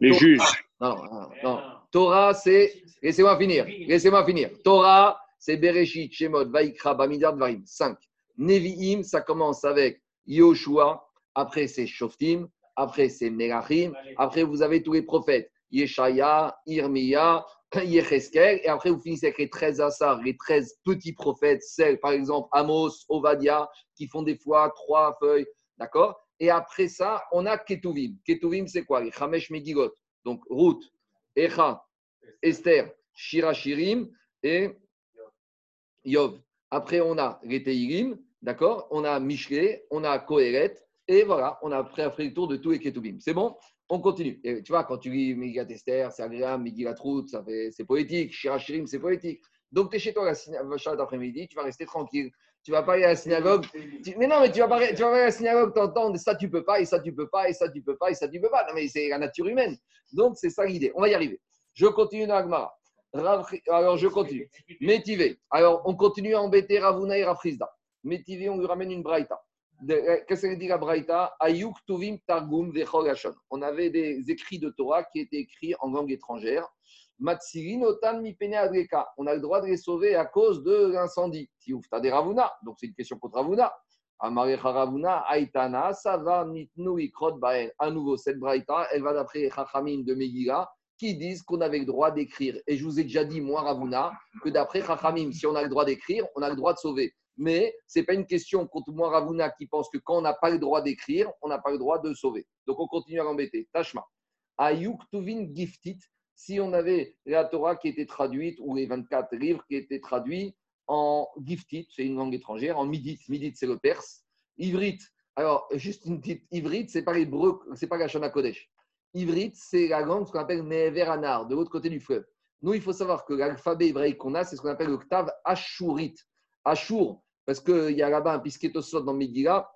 les juges. Non, non, non. Torah, c'est. Laissez-moi finir. Laissez-moi finir. Torah, c'est Bereshit, Shemot, Vaikra, Bamidar, Dvarim. 5. Nevi'im, ça commence avec Yoshua. Après, c'est Shoftim. Après, c'est Melachim. Après, vous avez tous les prophètes. Yeshaya, Irmiya, et après vous finissez avec les 13 Assar, les 13 petits prophètes, celles par exemple Amos, Ovadia, qui font des fois trois feuilles, d'accord? Et après ça, on a Ketuvim. Ketuvim, c'est quoi Les Chamesh Megilot. Donc Ruth, Echa, Esther, Shirachirim et Yov. Après, on a les Teirim, d'accord On a Mishle, on a Kohéret, et voilà, on a après fait le tour de tous les Ketuvim. C'est bon on continue. Tu vois, quand tu lis Megilat Esther, c'est agréable, Megilat Ruth, c'est poétique, Shirachirim, c'est poétique. Donc, tu es chez toi la synagogue d'après-midi, tu vas rester tranquille. Tu vas pas aller à la synagogue. mais non, mais tu vas pas, tu vas aller à la synagogue, t'entends, ça tu peux pas, et ça tu peux pas, et ça tu peux pas, et ça tu peux pas. Non, mais c'est la nature humaine. Donc, c'est ça l'idée. On va y arriver. Je continue dans Agmara. Alors, je continue. Métivé. Alors, on continue à embêter Ravuna et Rafrizda. Métivé, on lui ramène une braïta. Qu'est-ce qu'elle dit la Braïta? Ayuk Tuvim Targum On avait des écrits de Torah qui étaient écrits en langue étrangère. On a le droit de les sauver à cause de l'incendie. Donc c'est une question contre Ravuna. Aitana. À nouveau, cette Braïta, elle va d'après Chachamim de Megillah qui disent qu'on avait le droit d'écrire. Et je vous ai déjà dit, moi, Ravuna, que d'après Chachamim, si on a le droit d'écrire, on a le droit de sauver. Mais ce n'est pas une question contre moi, Ravuna, qui pense que quand on n'a pas le droit d'écrire, on n'a pas le droit de sauver. Donc on continue à l'embêter. Tashma. Ayuk Tuvin Giftit, si on avait la Torah qui était traduite, ou les 24 livres qui étaient traduits en Giftit, c'est une langue étrangère, en Midit, Midit c'est le perse, Ivrit. Alors, juste une petite Ivrit, c'est pas l'hébreu, c'est pas la Shana Kodesh. Ivrit, c'est la langue qu'on appelle Neveranar, de l'autre côté du fleuve. Nous, il faut savoir que l'alphabet hébraïque qu'on a, c'est ce qu'on appelle le Ktav Ashurit. Ashur, parce qu'il y a là-bas un pisquetosot dans Megillah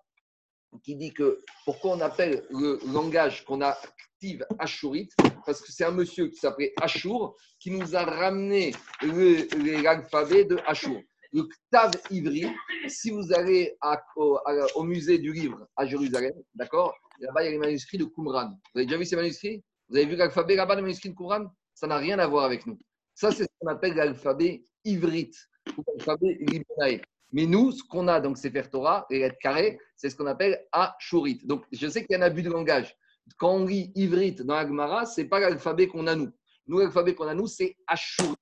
qui dit que pourquoi on appelle le langage qu'on active Ashurit, parce que c'est un monsieur qui s'appelait Ashur qui nous a ramené l'alphabet de Ashur. Le Ktav Ivri, si vous allez au, musée du livre à Jérusalem, d'accord Là-bas, il y a les manuscrits de Qumran. Vous avez déjà vu ces manuscrits? Vous avez vu l'alphabet là-bas, le manuscrit de Qumran? Ça n'a rien à voir avec nous. Ça, c'est ce qu'on appelle l'alphabet ivrite ou l'alphabet libonaï. Mais nous, ce qu'on a, donc, faire Torah, les lettres carrées, c'est ce qu'on appelle Ashurit. Donc, je sais qu'il y a un abus de langage. Quand on lit ivrite dans l'Agmara, ce n'est pas l'alphabet qu'on a nous. Nous, l'alphabet qu'on a nous, c'est Ashurit.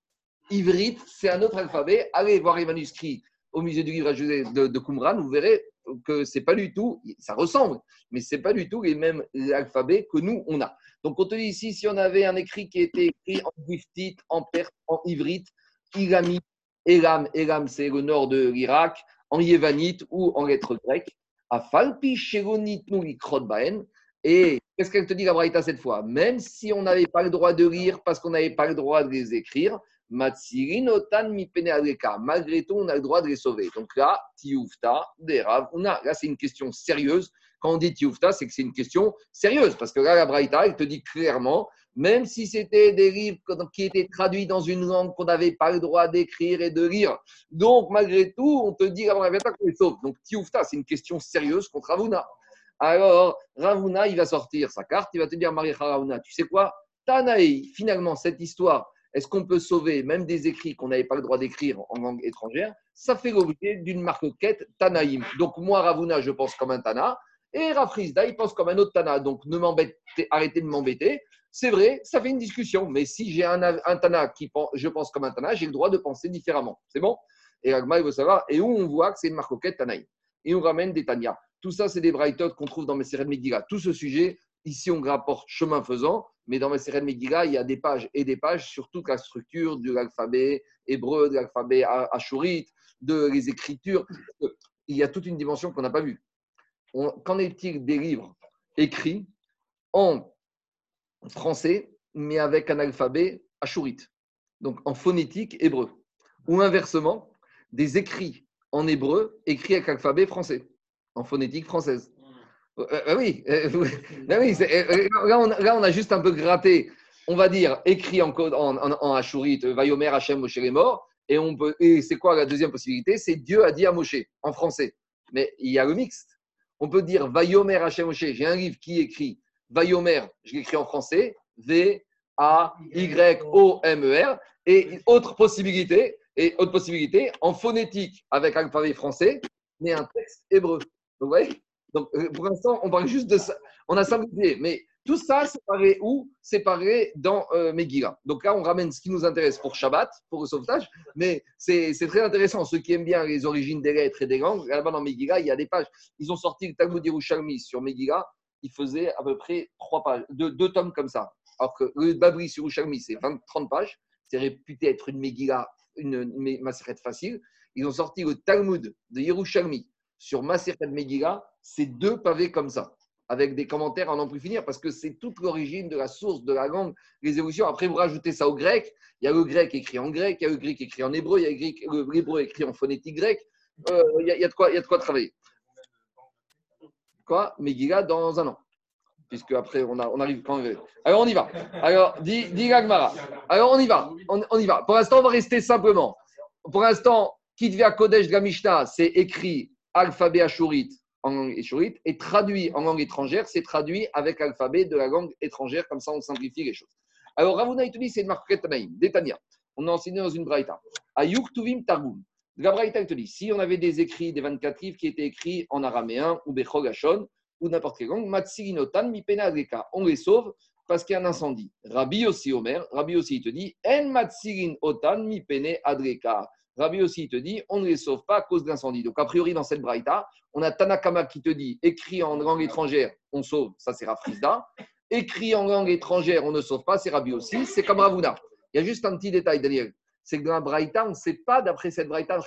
Ivrite, c'est un autre alphabet. Allez voir les manuscrits au musée du livre de, de Qumran, vous verrez que c'est pas du tout, ça ressemble, mais c'est pas du tout les mêmes alphabets que nous on a. Donc on te dit ici, si on avait un écrit qui était écrit en giftit, en perse, en ivrite, Irami, Elam, Elam c'est le nord de l'Irak, en yévanite ou en lettres grecques, Afalpi, Sheronit, Baen. Et qu'est-ce qu'elle te dit la Braïta cette fois? Même si on n'avait pas le droit de lire parce qu'on n'avait pas le droit de les écrire, Malgré tout, on a le droit de les sauver. Donc là, Tioufta, Derav, on a. Là, c'est une question sérieuse. Quand on dit Tioufta, c'est que c'est une question sérieuse. Parce que là, la Braïta, elle te dit clairement, même si c'était des livres qui étaient traduits dans une langue qu'on n'avait pas le droit d'écrire et de lire. Donc, malgré tout, on te dit la Braïta qu'on les sauve. Donc, Tioufta, c'est une question sérieuse contre Ravuna. Alors, Ravuna, il va sortir sa carte, il va te dire, Marie Ravuna, tu sais quoi? Tanaï, finalement, cette histoire est-ce qu'on peut sauver même des écrits qu'on n'avait pas le droit d'écrire en langue étrangère? Ça fait l'objet d'une marque quête Tanaïm. Donc moi, Ravuna, je pense comme un Tana, et Rafrizda, il pense comme un autre Tana. Donc ne m'embêtez, arrêtez de m'embêter. C'est vrai, ça fait une discussion, mais si j'ai un, Tana qui pense, je pense comme un Tana, j'ai le droit de penser différemment. C'est bon? Et Agma, il veut savoir, et où on voit que c'est une marque quête Tanaïm. Et on ramène des Tania. Tout ça, c'est des braïtotes qu'on trouve dans mes de Megillah. Tout ce sujet, ici, on rapporte chemin faisant. Mais dans Meseret Megillah, il y a des pages et des pages sur toute la structure de l'alphabet hébreu, de l'alphabet ashurite, de les écritures. Il y a toute une dimension qu'on n'a pas vue. Qu'en est-il des livres écrits en français, mais avec un alphabet ashurite, donc en phonétique hébreu Ou inversement, des écrits en hébreu écrits avec alphabet français, en phonétique française? Euh, euh, oui, euh, oui là, on, a juste un peu gratté, on va dire, écrit en code en, en, Vayomer Hachem Moshe est mort. Et, on peut, et c'est quoi la deuxième possibilité? C'est Dieu a dit à Moshe en français. Mais il y a le mixte. On peut dire Vayomer Hachem. J'ai un livre qui écrit Vayomer, je l'écris en français, V-A-Y-O-M-E-R. Et autre possibilité, et autre possibilité, en phonétique avec alphabet français, mais un texte hébreu. Vous voyez? Donc, euh, pour l'instant, on parle juste de ça. On a simplifié, mais tout ça, séparé où? Séparé dans euh, Megillah. Donc là, on ramène ce qui nous intéresse pour Shabbat, pour le sauvetage, mais c'est très intéressant. Ceux qui aiment bien les origines des lettres et des langues, là-bas dans Megillah, il y a des pages. Ils ont sorti le Talmud Yerushalmi sur Megillah, il faisait à peu près trois pages, deux, tomes comme ça. Alors que le Babri sur Yerushalmi, c'est 30 pages. C'est réputé être une Megillah, une, une, facile. Ils ont sorti le Talmud de Yerushalmi sur Maseret Megillah, c'est deux pavés comme ça, avec des commentaires à n'en plus finir, parce que c'est toute l'origine de la source, de la langue, les évolutions. Après, vous rajoutez ça au grec, il y a le grec écrit en grec, il y a le grec écrit en hébreu, il y a l'hébreu écrit en phonétique grec. Euh, il, y a, de quoi, il y a de quoi travailler. Quoi? Megillah dans un an. Puisque après, on, a, on arrive quand. Alors, on y va. Alors, dit, dit Alors, on y va. On y va. Pour l'instant, on va rester simplement. Pour l'instant, Kitvia Kodesh de la Mishnah, c'est écrit alphabet ashurite en langue échorite, et traduit en langue étrangère, c'est traduit avec l'alphabet de la langue étrangère, comme ça on simplifie les choses. Alors Ravuna dit c'est une marque Tanaïm, Détania. On a enseigné dans une braïta. Ayuk Tuvim Targum. La braïta te dit si on avait des écrits, des 24 livres qui étaient écrits en araméen ou bechogashon ou n'importe quelle langue, on les sauve parce qu'il y a un incendie. Rabbi aussi, Omer, Rabbi aussi, il te dit En Matsirin Otan Mipene Adreka. Rabbi aussi, te dit on ne les sauve pas à cause de l'incendie. Donc, a priori, dans cette braïta, on a Tanakama qui te dit écrit en langue étrangère, on sauve, ça c'est Rafrizda. Écrit en langue étrangère, on ne sauve pas, c'est Rabbi aussi, c'est comme Ravuna. Il y a juste un petit détail, Daniel. C'est que dans la Braïta, on ne sait pas, d'après cette Braïta.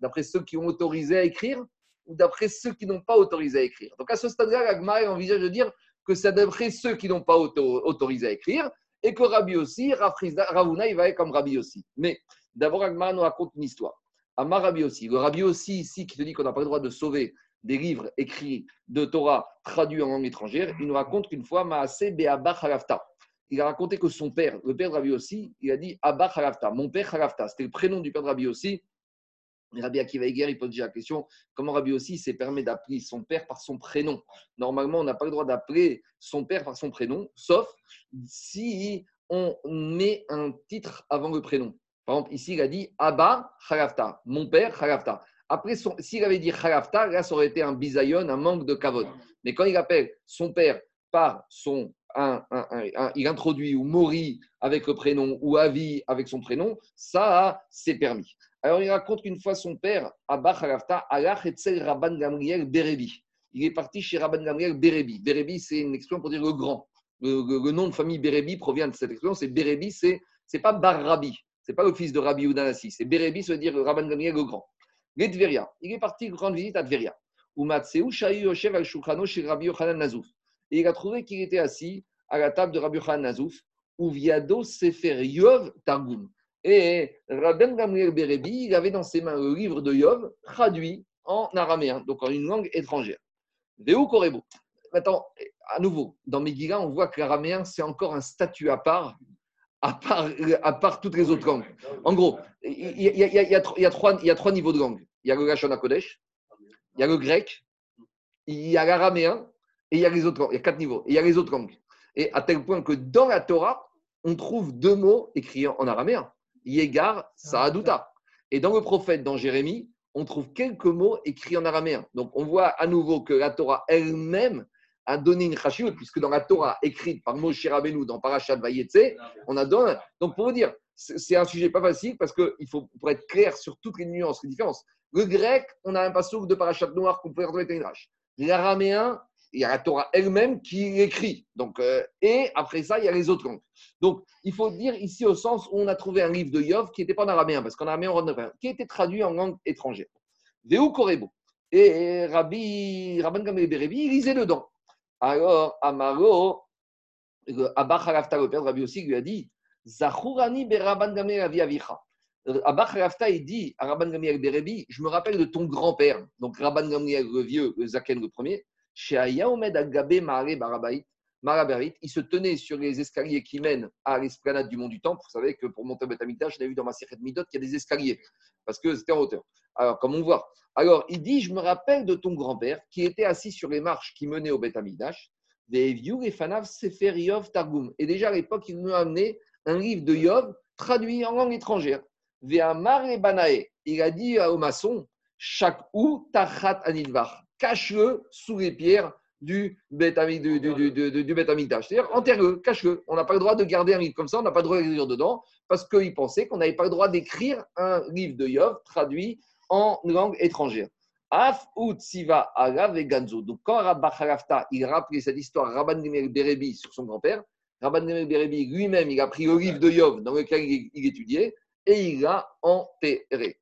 D'après ceux qui ont autorisé à écrire ou d'après ceux qui n'ont pas autorisé à écrire. Donc à ce stade-là, l'Agma envisage de dire que c'est d'après ceux qui n'ont pas autorisé à écrire et que Rabbi aussi, Ravuna, il va être comme Rabbi aussi. Mais d'abord, Agma nous raconte une histoire. Amar Rabbi aussi. Le Rabbi aussi, ici, qui te dit qu'on n'a pas le droit de sauver des livres écrits de Torah traduits en langue étrangère, il nous raconte qu'une fois, Maase Halafta il a raconté que son père, le père de Rabbi aussi, il a dit Abba Khalafta, mon père Khalafta. C'était le prénom du père de Rabbi aussi. Rabbi Akiva Eger, il pose déjà la question comment Rabbi aussi s'est permis d'appeler son père par son prénom? Normalement, on n'a pas le droit d'appeler son père par son prénom, sauf si on met un titre avant le prénom. Par exemple, ici, il a dit Abba Khalafta, mon père Khalafta. Après, s'il avait dit Khalafta, là, ça aurait été un bisayon, un manque de kavod. Mais quand il appelle son père par son il introduit ou Mori avec le prénom ou Avi avec son prénom, ça, c'est permis. Alors, il raconte qu'une fois son père, Abba Khalafta, Rabban Gamriel Berebi. Il est parti chez Rabban Gamriel Berebi. Berebi, c'est une expression pour dire le grand. Le, nom de famille Berebi provient de cette expression. C'est Berebi, c'est n'est pas Bar C'est pas le fils de Rabbi Udanassi. C'est Berebi, ça veut dire Rabban Gamriel le grand. Les Tveria. Il est parti rendre visite à Tveria. Yochanan et il a trouvé qu'il était assis à la table de Rabbi Khan Nazouf, où Viado Sefer Yov Targum. Et Rabbi Gamriel Berebi, il avait dans ses mains le livre de Yov, traduit en araméen, donc en une langue étrangère. Veu Korebo. Maintenant, à nouveau, dans Megillah, on voit que l'araméen, c'est encore un statut à part, à part, à part toutes les autres langues. En gros, il y, a, trois, niveaux de langue. Il y a le Kodesh, il y a le grec, il y a l'araméen et il y a les autres langues. Il y a quatre niveaux. Et il y a les autres langues. Et à tel point que dans la Torah, on trouve deux mots écrits en araméen. Yegar, Saaduta. Et dans le prophète, dans Jérémie, on trouve quelques mots écrits en araméen. Donc on voit à nouveau que la Torah elle-même a donné une chashut, puisque dans la Torah écrite par Moshe Rabbeinu dans Parashat Vayetse, on a donné. Donc pour vous dire, c'est un sujet pas facile parce qu'il faut pour être clair sur toutes les nuances, les différences. Le grec, on a un passage de Parashat Noir qu'on peut retrouver dans L'araméen, il y a la Torah elle-même qui écrit. Donc, euh, et après ça, il y a les autres langues. Donc, il faut dire ici au sens où on a trouvé un livre de Yov qui n'était pas en araméen, parce qu'en araméen, on pas, qui était traduit en langue étrangère. Veu Korebo. Et Rabbi, Rabban Gamel il lisait dedans. Alors, Amaro, Abba Khalafta, le père de Rabbi aussi, lui a dit Zachurani Rabban Gamel Aviavicha. Abba Khalafta, il dit à Rabban Gamel Berebi Je me rappelle de ton grand-père, donc Rabban Gamel le vieux, le Zaken le premier chez Ayaomed Agabé Barabait, il se tenait sur les escaliers qui mènent à l'esplanade du mont du Temple. Vous savez que pour monter au Betamikdash, je l'ai vu dans ma série de Midot, qu'il y a des escaliers, parce que c'était en hauteur. Alors, comme on voit. Alors, il dit Je me rappelle de ton grand-père qui était assis sur les marches qui menaient au Betamikdash, des et. Et déjà à l'époque, il nous a amené un livre de Yov traduit en langue étrangère. Ve'amar Banae. Il a dit au maçon Chaque ou tachat anidvar cache-le sous les pierres du bétamik du, du, du, C'est-à-dire, enterre-le, cache-le. On n'a pas le droit de garder un livre comme ça, on n'a pas le droit d'écrire dedans, parce qu'il pensait qu'on n'avait pas le droit d'écrire un livre de Yov traduit en langue étrangère. Af Siva Agav et Ganzo. Donc, quand Rabba Khalafta, il rappelait cette histoire, Rabban Gamel Berebi sur son grand-père, Rabban Gamel Berebi lui-même, il a pris le livre de Yov dans lequel il, étudiait et il l'a enterré.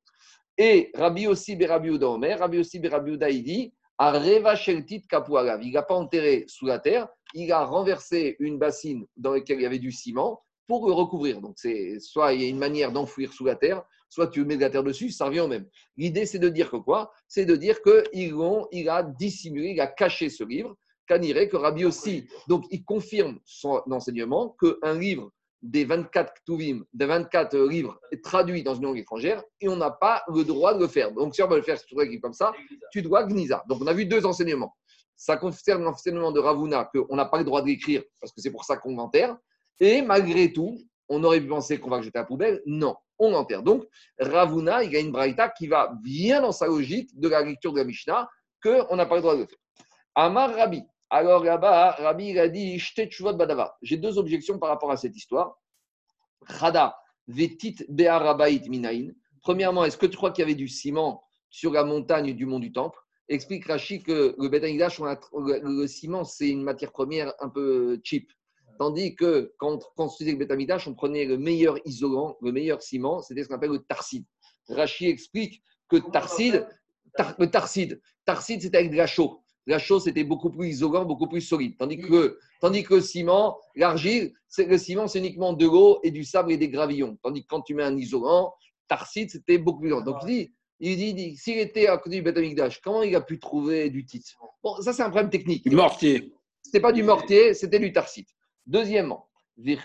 Et Rabbi aussi Berabi Omer, Rabbi aussi Berabi il dit il n'a pas enterré sous la terre, il a renversé une bassine dans laquelle il y avait du ciment pour le recouvrir. Donc, c'est soit il y a une manière d'enfouir sous la terre, soit tu mets de la terre dessus, ça revient au même. L'idée, c'est de dire que quoi? C'est de dire qu'il il a dissimulé, il a caché ce livre, irait que Rabbi aussi? Donc, il confirme son enseignement qu'un livre des 24 Ktuvim, des 24 livres traduits dans une langue étrangère et on n'a pas le droit de le faire. Donc, si on veut le faire sur comme ça, tu dois Gnisa. Donc, on a vu deux enseignements. Ça concerne l'enseignement de Ravuna qu'on n'a pas le droit d'écrire parce que c'est pour ça qu'on enterre. Et malgré tout, on aurait pu penser qu'on va jeter à la poubelle. Non, on enterre. Donc, Ravuna, il y a une braïta qui va bien dans sa logique de la lecture de la Mishnah qu'on n'a pas le droit de le faire. Amar Rabbi. Alors là-bas, Rabbi il a dit Badava. J'ai deux objections par rapport à cette histoire. Khada, Vetit Be'arabait Minaïn. Premièrement, est-ce que tu crois qu'il y avait du ciment sur la montagne du mont du Temple? Explique Rachi que le Betanidash, le ciment, c'est une matière première un peu cheap. Tandis que quand on construisait le Betamidash, on prenait le meilleur isolant, le meilleur ciment, c'était ce qu'on appelle le tarside. Rachi explique que tarside, le tarside, tarside c'était avec de la chaux. La chaux c'était beaucoup plus isolant, beaucoup plus solide. Tandis que, tandis que le ciment, l'argile, le ciment, c'est uniquement de l'eau et du sable et des gravillons. Tandis que quand tu mets un isolant, tarside, c'était beaucoup plus grand. Donc il dit, il dit, s'il était à côté du Betamidash, comment il a pu trouver du titre Bon, ça c'est un problème technique. Du mortier. C'était pas du mortier, c'était du tarside. Deuxièmement, il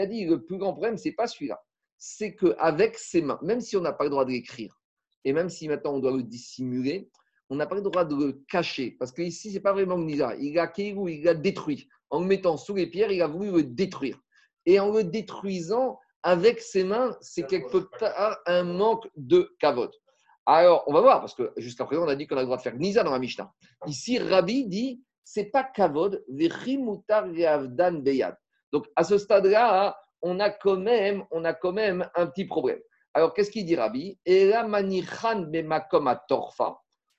a dit le plus grand problème, c'est pas celui-là. C'est qu'avec ses mains, même si on n'a pas le droit de l'écrire, et même si maintenant on doit le dissimuler, on n'a pas le droit de le cacher. Parce qu'ici, ce n'est pas vraiment Nisa. Il a, il a détruit. En le mettant sous les pierres, il a voulu le détruire. Et en le détruisant avec ses mains, c'est quelque part un manque de cavote. Alors, on va voir, parce que jusqu'à présent, on a dit qu'on a le droit de faire Nisa dans la Mishnah. Ici, Rabbi dit c'est pas kavod, beyad. Donc à ce stade-là, on a quand même, on a quand même un petit problème. Alors qu'est-ce qu'il dit Rabbi?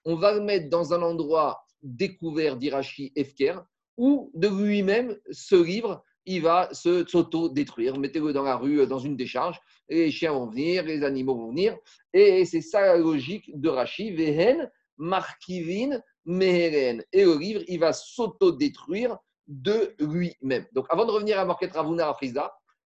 On va le mettre dans un endroit découvert d'Irachi Efker, où de lui-même, ce livre, il va s'auto-détruire. Mettez-le dans la rue, dans une décharge, les chiens vont venir, les animaux vont venir. Et c'est ça la logique de Rashi. Vehen, Markivin, Meheren. Et le livre, il va s'auto-détruire de lui-même. Donc, avant de revenir à Market Ravuna à Frisa,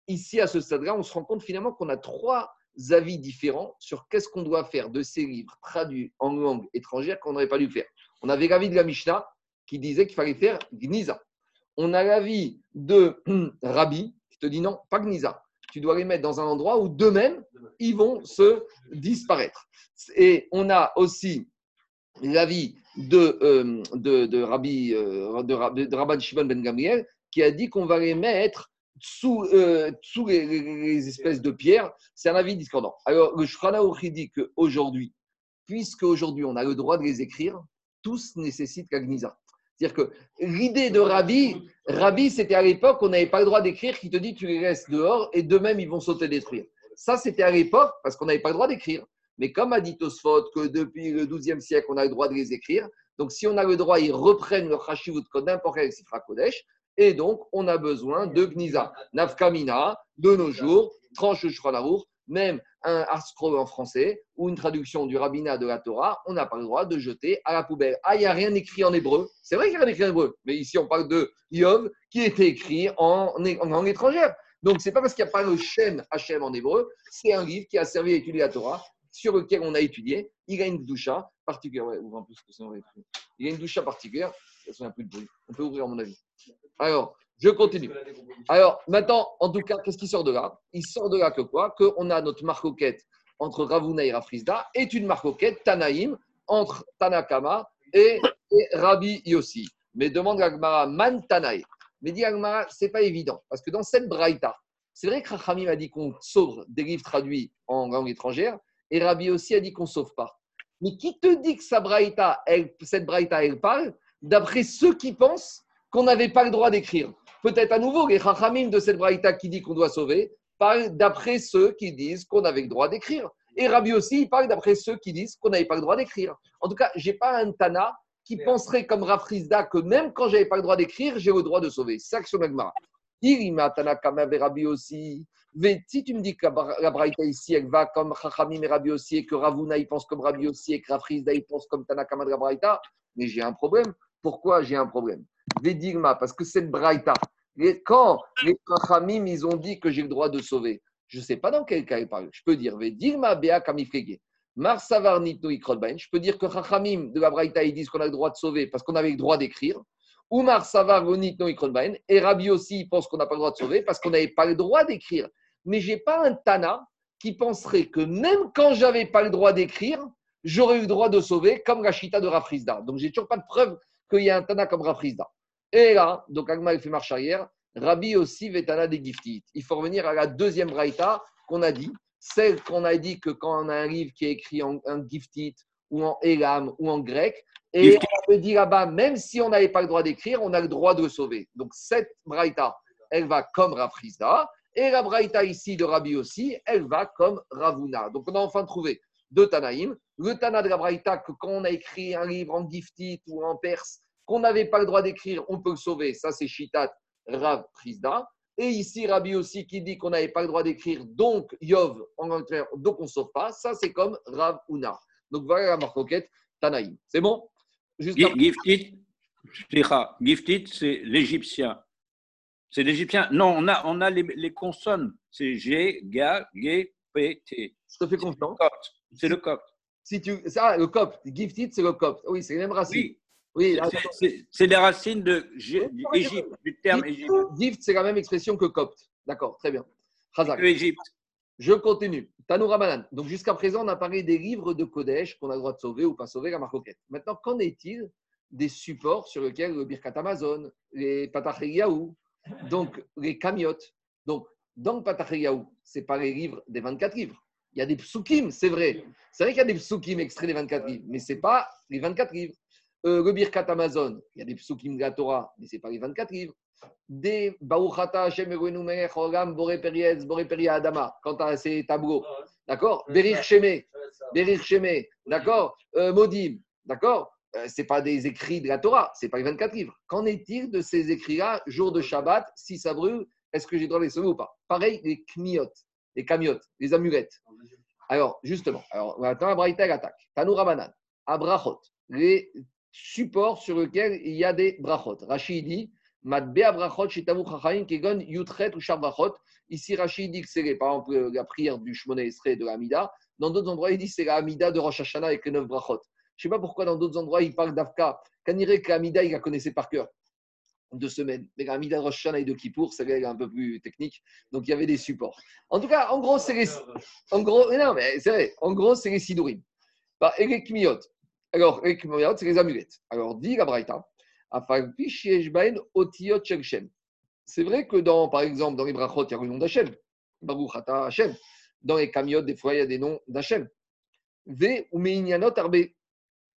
ici, à ce stade-là, on se rend compte finalement qu'on a trois avis différents sur qu'est-ce qu'on doit faire de ces livres traduits en langue étrangère qu'on n'aurait pas dû faire. On avait l'avis de la Mishnah qui disait qu'il fallait faire Gniza. On a l'avis de Rabbi qui te dit non, pas Gniza. Tu dois les mettre dans un endroit où d'eux-mêmes, ils vont se disparaître. Et on a aussi l'avis de, euh, de, Rabbi, euh, de, de, Rabban Shimon ben Gamriel qui a dit qu'on va les mettre sous, euh, les, espèces de pierres. C'est un avis discordant. Alors, le Shulchan dit qu'aujourd'hui, puisque aujourd'hui on a le droit de les écrire, tous nécessitent Kagniza. C'est-à-dire que l'idée de Rabbi, Rabbi, c'était à l'époque, on n'avait pas le droit d'écrire, qui te dit tu les laisses dehors et d'eux-mêmes ils vont sauter détruire. Ça, c'était à l'époque parce qu'on n'avait pas le droit d'écrire. Mais comme a dit Tosfot que depuis le XIIe siècle, on a le droit de les écrire, donc si on a le droit, ils reprennent le Chashivut code n'importe quel Sifra Kodesh, et donc on a besoin de Gniza. Nafkamina, de nos jours, tranche Shulchan même un Arskro en français ou une traduction du rabbinat de la Torah, on n'a pas le droit de jeter à la poubelle. Ah, il n'y a rien écrit en hébreu. C'est vrai qu'il n'y a rien écrit en hébreu, mais ici on parle de Yov qui était écrit en, langue étrangère. Donc, ce n'est pas parce qu'il n'y a pas le Shem Hachem en hébreu, c'est un livre qui a servi à étudier la Torah sur lequel on a étudié, il a une doucha particulière. il a une doucha particulière. plus de bruit. On peut ouvrir, à mon avis. Alors, je continue. Alors, maintenant, en tout cas, qu'est-ce qui sort de là? Il sort de là que quoi? Qu'on a notre marcoquette entre Ravuna et Rafrizda est une marcoquette Tanaïm entre Tanakama et, Rabbi Yossi. Mais demande à Man Tanaï. Mais dit Agmara, ce n'est pas évident. Parce que dans cette braïta, c'est vrai que Rachamim a dit qu'on sauve des livres traduits en langue étrangère, et Rabbi aussi a dit qu'on ne sauve pas. Mais qui te dit que cette braïta, elle parle? D'après ceux qui pensent qu'on n'avait pas le droit d'écrire Peut-être à nouveau, les chachamim de cette braïta qui dit qu'on doit sauver parlent d'après ceux qui disent qu'on avait le droit d'écrire. Et Rabbi aussi, il parle d'après ceux qui disent qu'on n'avait pas le droit d'écrire. En tout cas, je n'ai pas un Tana qui penserait comme Rafrizda que même quand j'avais pas le droit d'écrire, j'ai le droit de sauver. C'est ça que Rabbi aussi. Si tu me dis que la Braïta ici, elle va comme Chachamim et Rabbi aussi, et que Ravuna, il pense comme Rabbi aussi, et que Rafrizda, il pense comme Tanakama de la Braïta, mais j'ai un problème. Pourquoi j'ai un problème? Vedigma, parce que cette Braïta, quand les Chachamim, ils ont dit que j'ai le droit de sauver, je ne sais pas dans quel cas il parle. Je peux dire Vedigma Bea Kamifrege. Marsavarnito Ikrolbain. Je peux dire que Chachamim de la Braïta, ils disent qu'on a le droit de sauver parce qu'on avait le droit d'écrire. Oumar Savar, Gonit, no Ikronbaen. Et Rabbi aussi pense qu'on n'a pas le droit de sauver parce qu'on n'avait pas le droit d'écrire. Mais j'ai pas un Tana qui penserait que même quand j'avais pas le droit d'écrire, j'aurais eu le droit de sauver comme la Chita de Rafrizda. Donc j'ai toujours pas de preuve qu'il y a un Tana comme Rafrizda. Et là, donc Agma il fait marche arrière. Rabbi aussi Vetana des Giftit. Il faut revenir à la deuxième Braïta qu'on a dit, celle qu'on a dit que quand on a un livre qui est écrit en, en Giftit ou en Elam ou en grec, et on me dit là-bas, même si on n'avait pas le droit d'écrire, on a le droit de le sauver. Donc cette Braïta, elle va comme Rafrizda. Et la Braïta ici de Rabbi aussi, elle va comme Ravuna. Donc on a enfin trouvé deux Tanaïm. Le Tana de la Braïta, que quand on a écrit un livre en Giftit ou en perse, qu'on n'avait pas le droit d'écrire, on peut le sauver. Ça, c'est Shitat Rav Prisda. Et ici, Rabbi aussi qui dit qu'on n'avait pas le droit d'écrire, donc Yov, en Angleterre, donc on ne sauve pas. Ça, c'est comme Rav Una. Donc voilà la marcoquette Tanaïm. C'est bon? Giftit, Giftit, c'est l'égyptien. C'est l'égyptien. Non, on a, on a les, les consonnes. C'est G, G, G, P, T. Je te fais confiance. C'est le copte. Si tu, ça, le copte. Gifted, c'est le copte. Oui, c'est les mêmes racines. Oui. Oui, c'est des racines de Égypte, du terme Égypte. Gift, c'est la même expression que copte. D'accord, très bien. Égypte. Je continue. Tanoura Banan. Donc jusqu'à présent, on a parlé des livres de Kodesh qu'on a le droit de sauver ou pas sauver la marcoquette. Maintenant, qu'en est-il des supports sur lesquels le Birkat Amazon, les Patachriyahu, donc les Kamiotes Donc, dans le Patachriyahu, ce n'est pas les livres des 24 livres. Il y a des psukim, c'est vrai. C'est vrai qu'il y a des psukim extraits des 24 livres, mais ce n'est pas les 24 livres. Euh, le Birkat Amazon, il y a des psukim de la Torah, mais ce n'est pas les 24 livres. Des Baruchata Hashem Egoenu Melech Olam Boré Periez Boré Peria Adama, quand tu as ces tableaux. D'accord Berir Sheme, Berir Sheme, d'accord euh, Modim, d'accord euh, Ce n'est pas des écrits de la Torah, ce n'est pas les 24 livres. Qu'en est-il de ces écrits-là, jour de Shabbat, si ça brûle, est-ce que j'ai le droit de les sauver ou pas? Pareil, les kmiot, les camiotes, les amulettes. Alors, justement, alors, maintenant, Abraïta attaque. Tanou Rabanan, Abrachot, les supports sur lesquels il y a des brachot. Rachid dit, Matbe Abrachot, Shitamu Chachaim, Kegon, Yutret ou Sharbrachot. Ici, Rachid dit que c'est par exemple la prière du Shmoné Esrei de l'Amida. Dans d'autres endroits, il dit c'est l'Amida de Rosh Hashanah avec les neuf brachot. Je ne sais pas pourquoi dans d'autres endroits, il parle d'Afka. dirait que l'Amida, il la connaissait par cœur deux semaines. Mais l'Amida de Rosh et de Kippour, c'est un peu plus technique. Donc, il y avait des supports. En tout cas, en gros, c'est les, en gros, non, mais c'est vrai. En gros, c'est les sidourim. Bah, et les. Alors, c'est les amulettes. Alors, dit la Braïta, c'est vrai que dans, par exemple, dans les brachot, il y a le nom d'Hachem. Baruch Ata Hachem. Dans les kamiot, des fois, il y a des noms d'Hachem. Ve ou meinyanot arbe.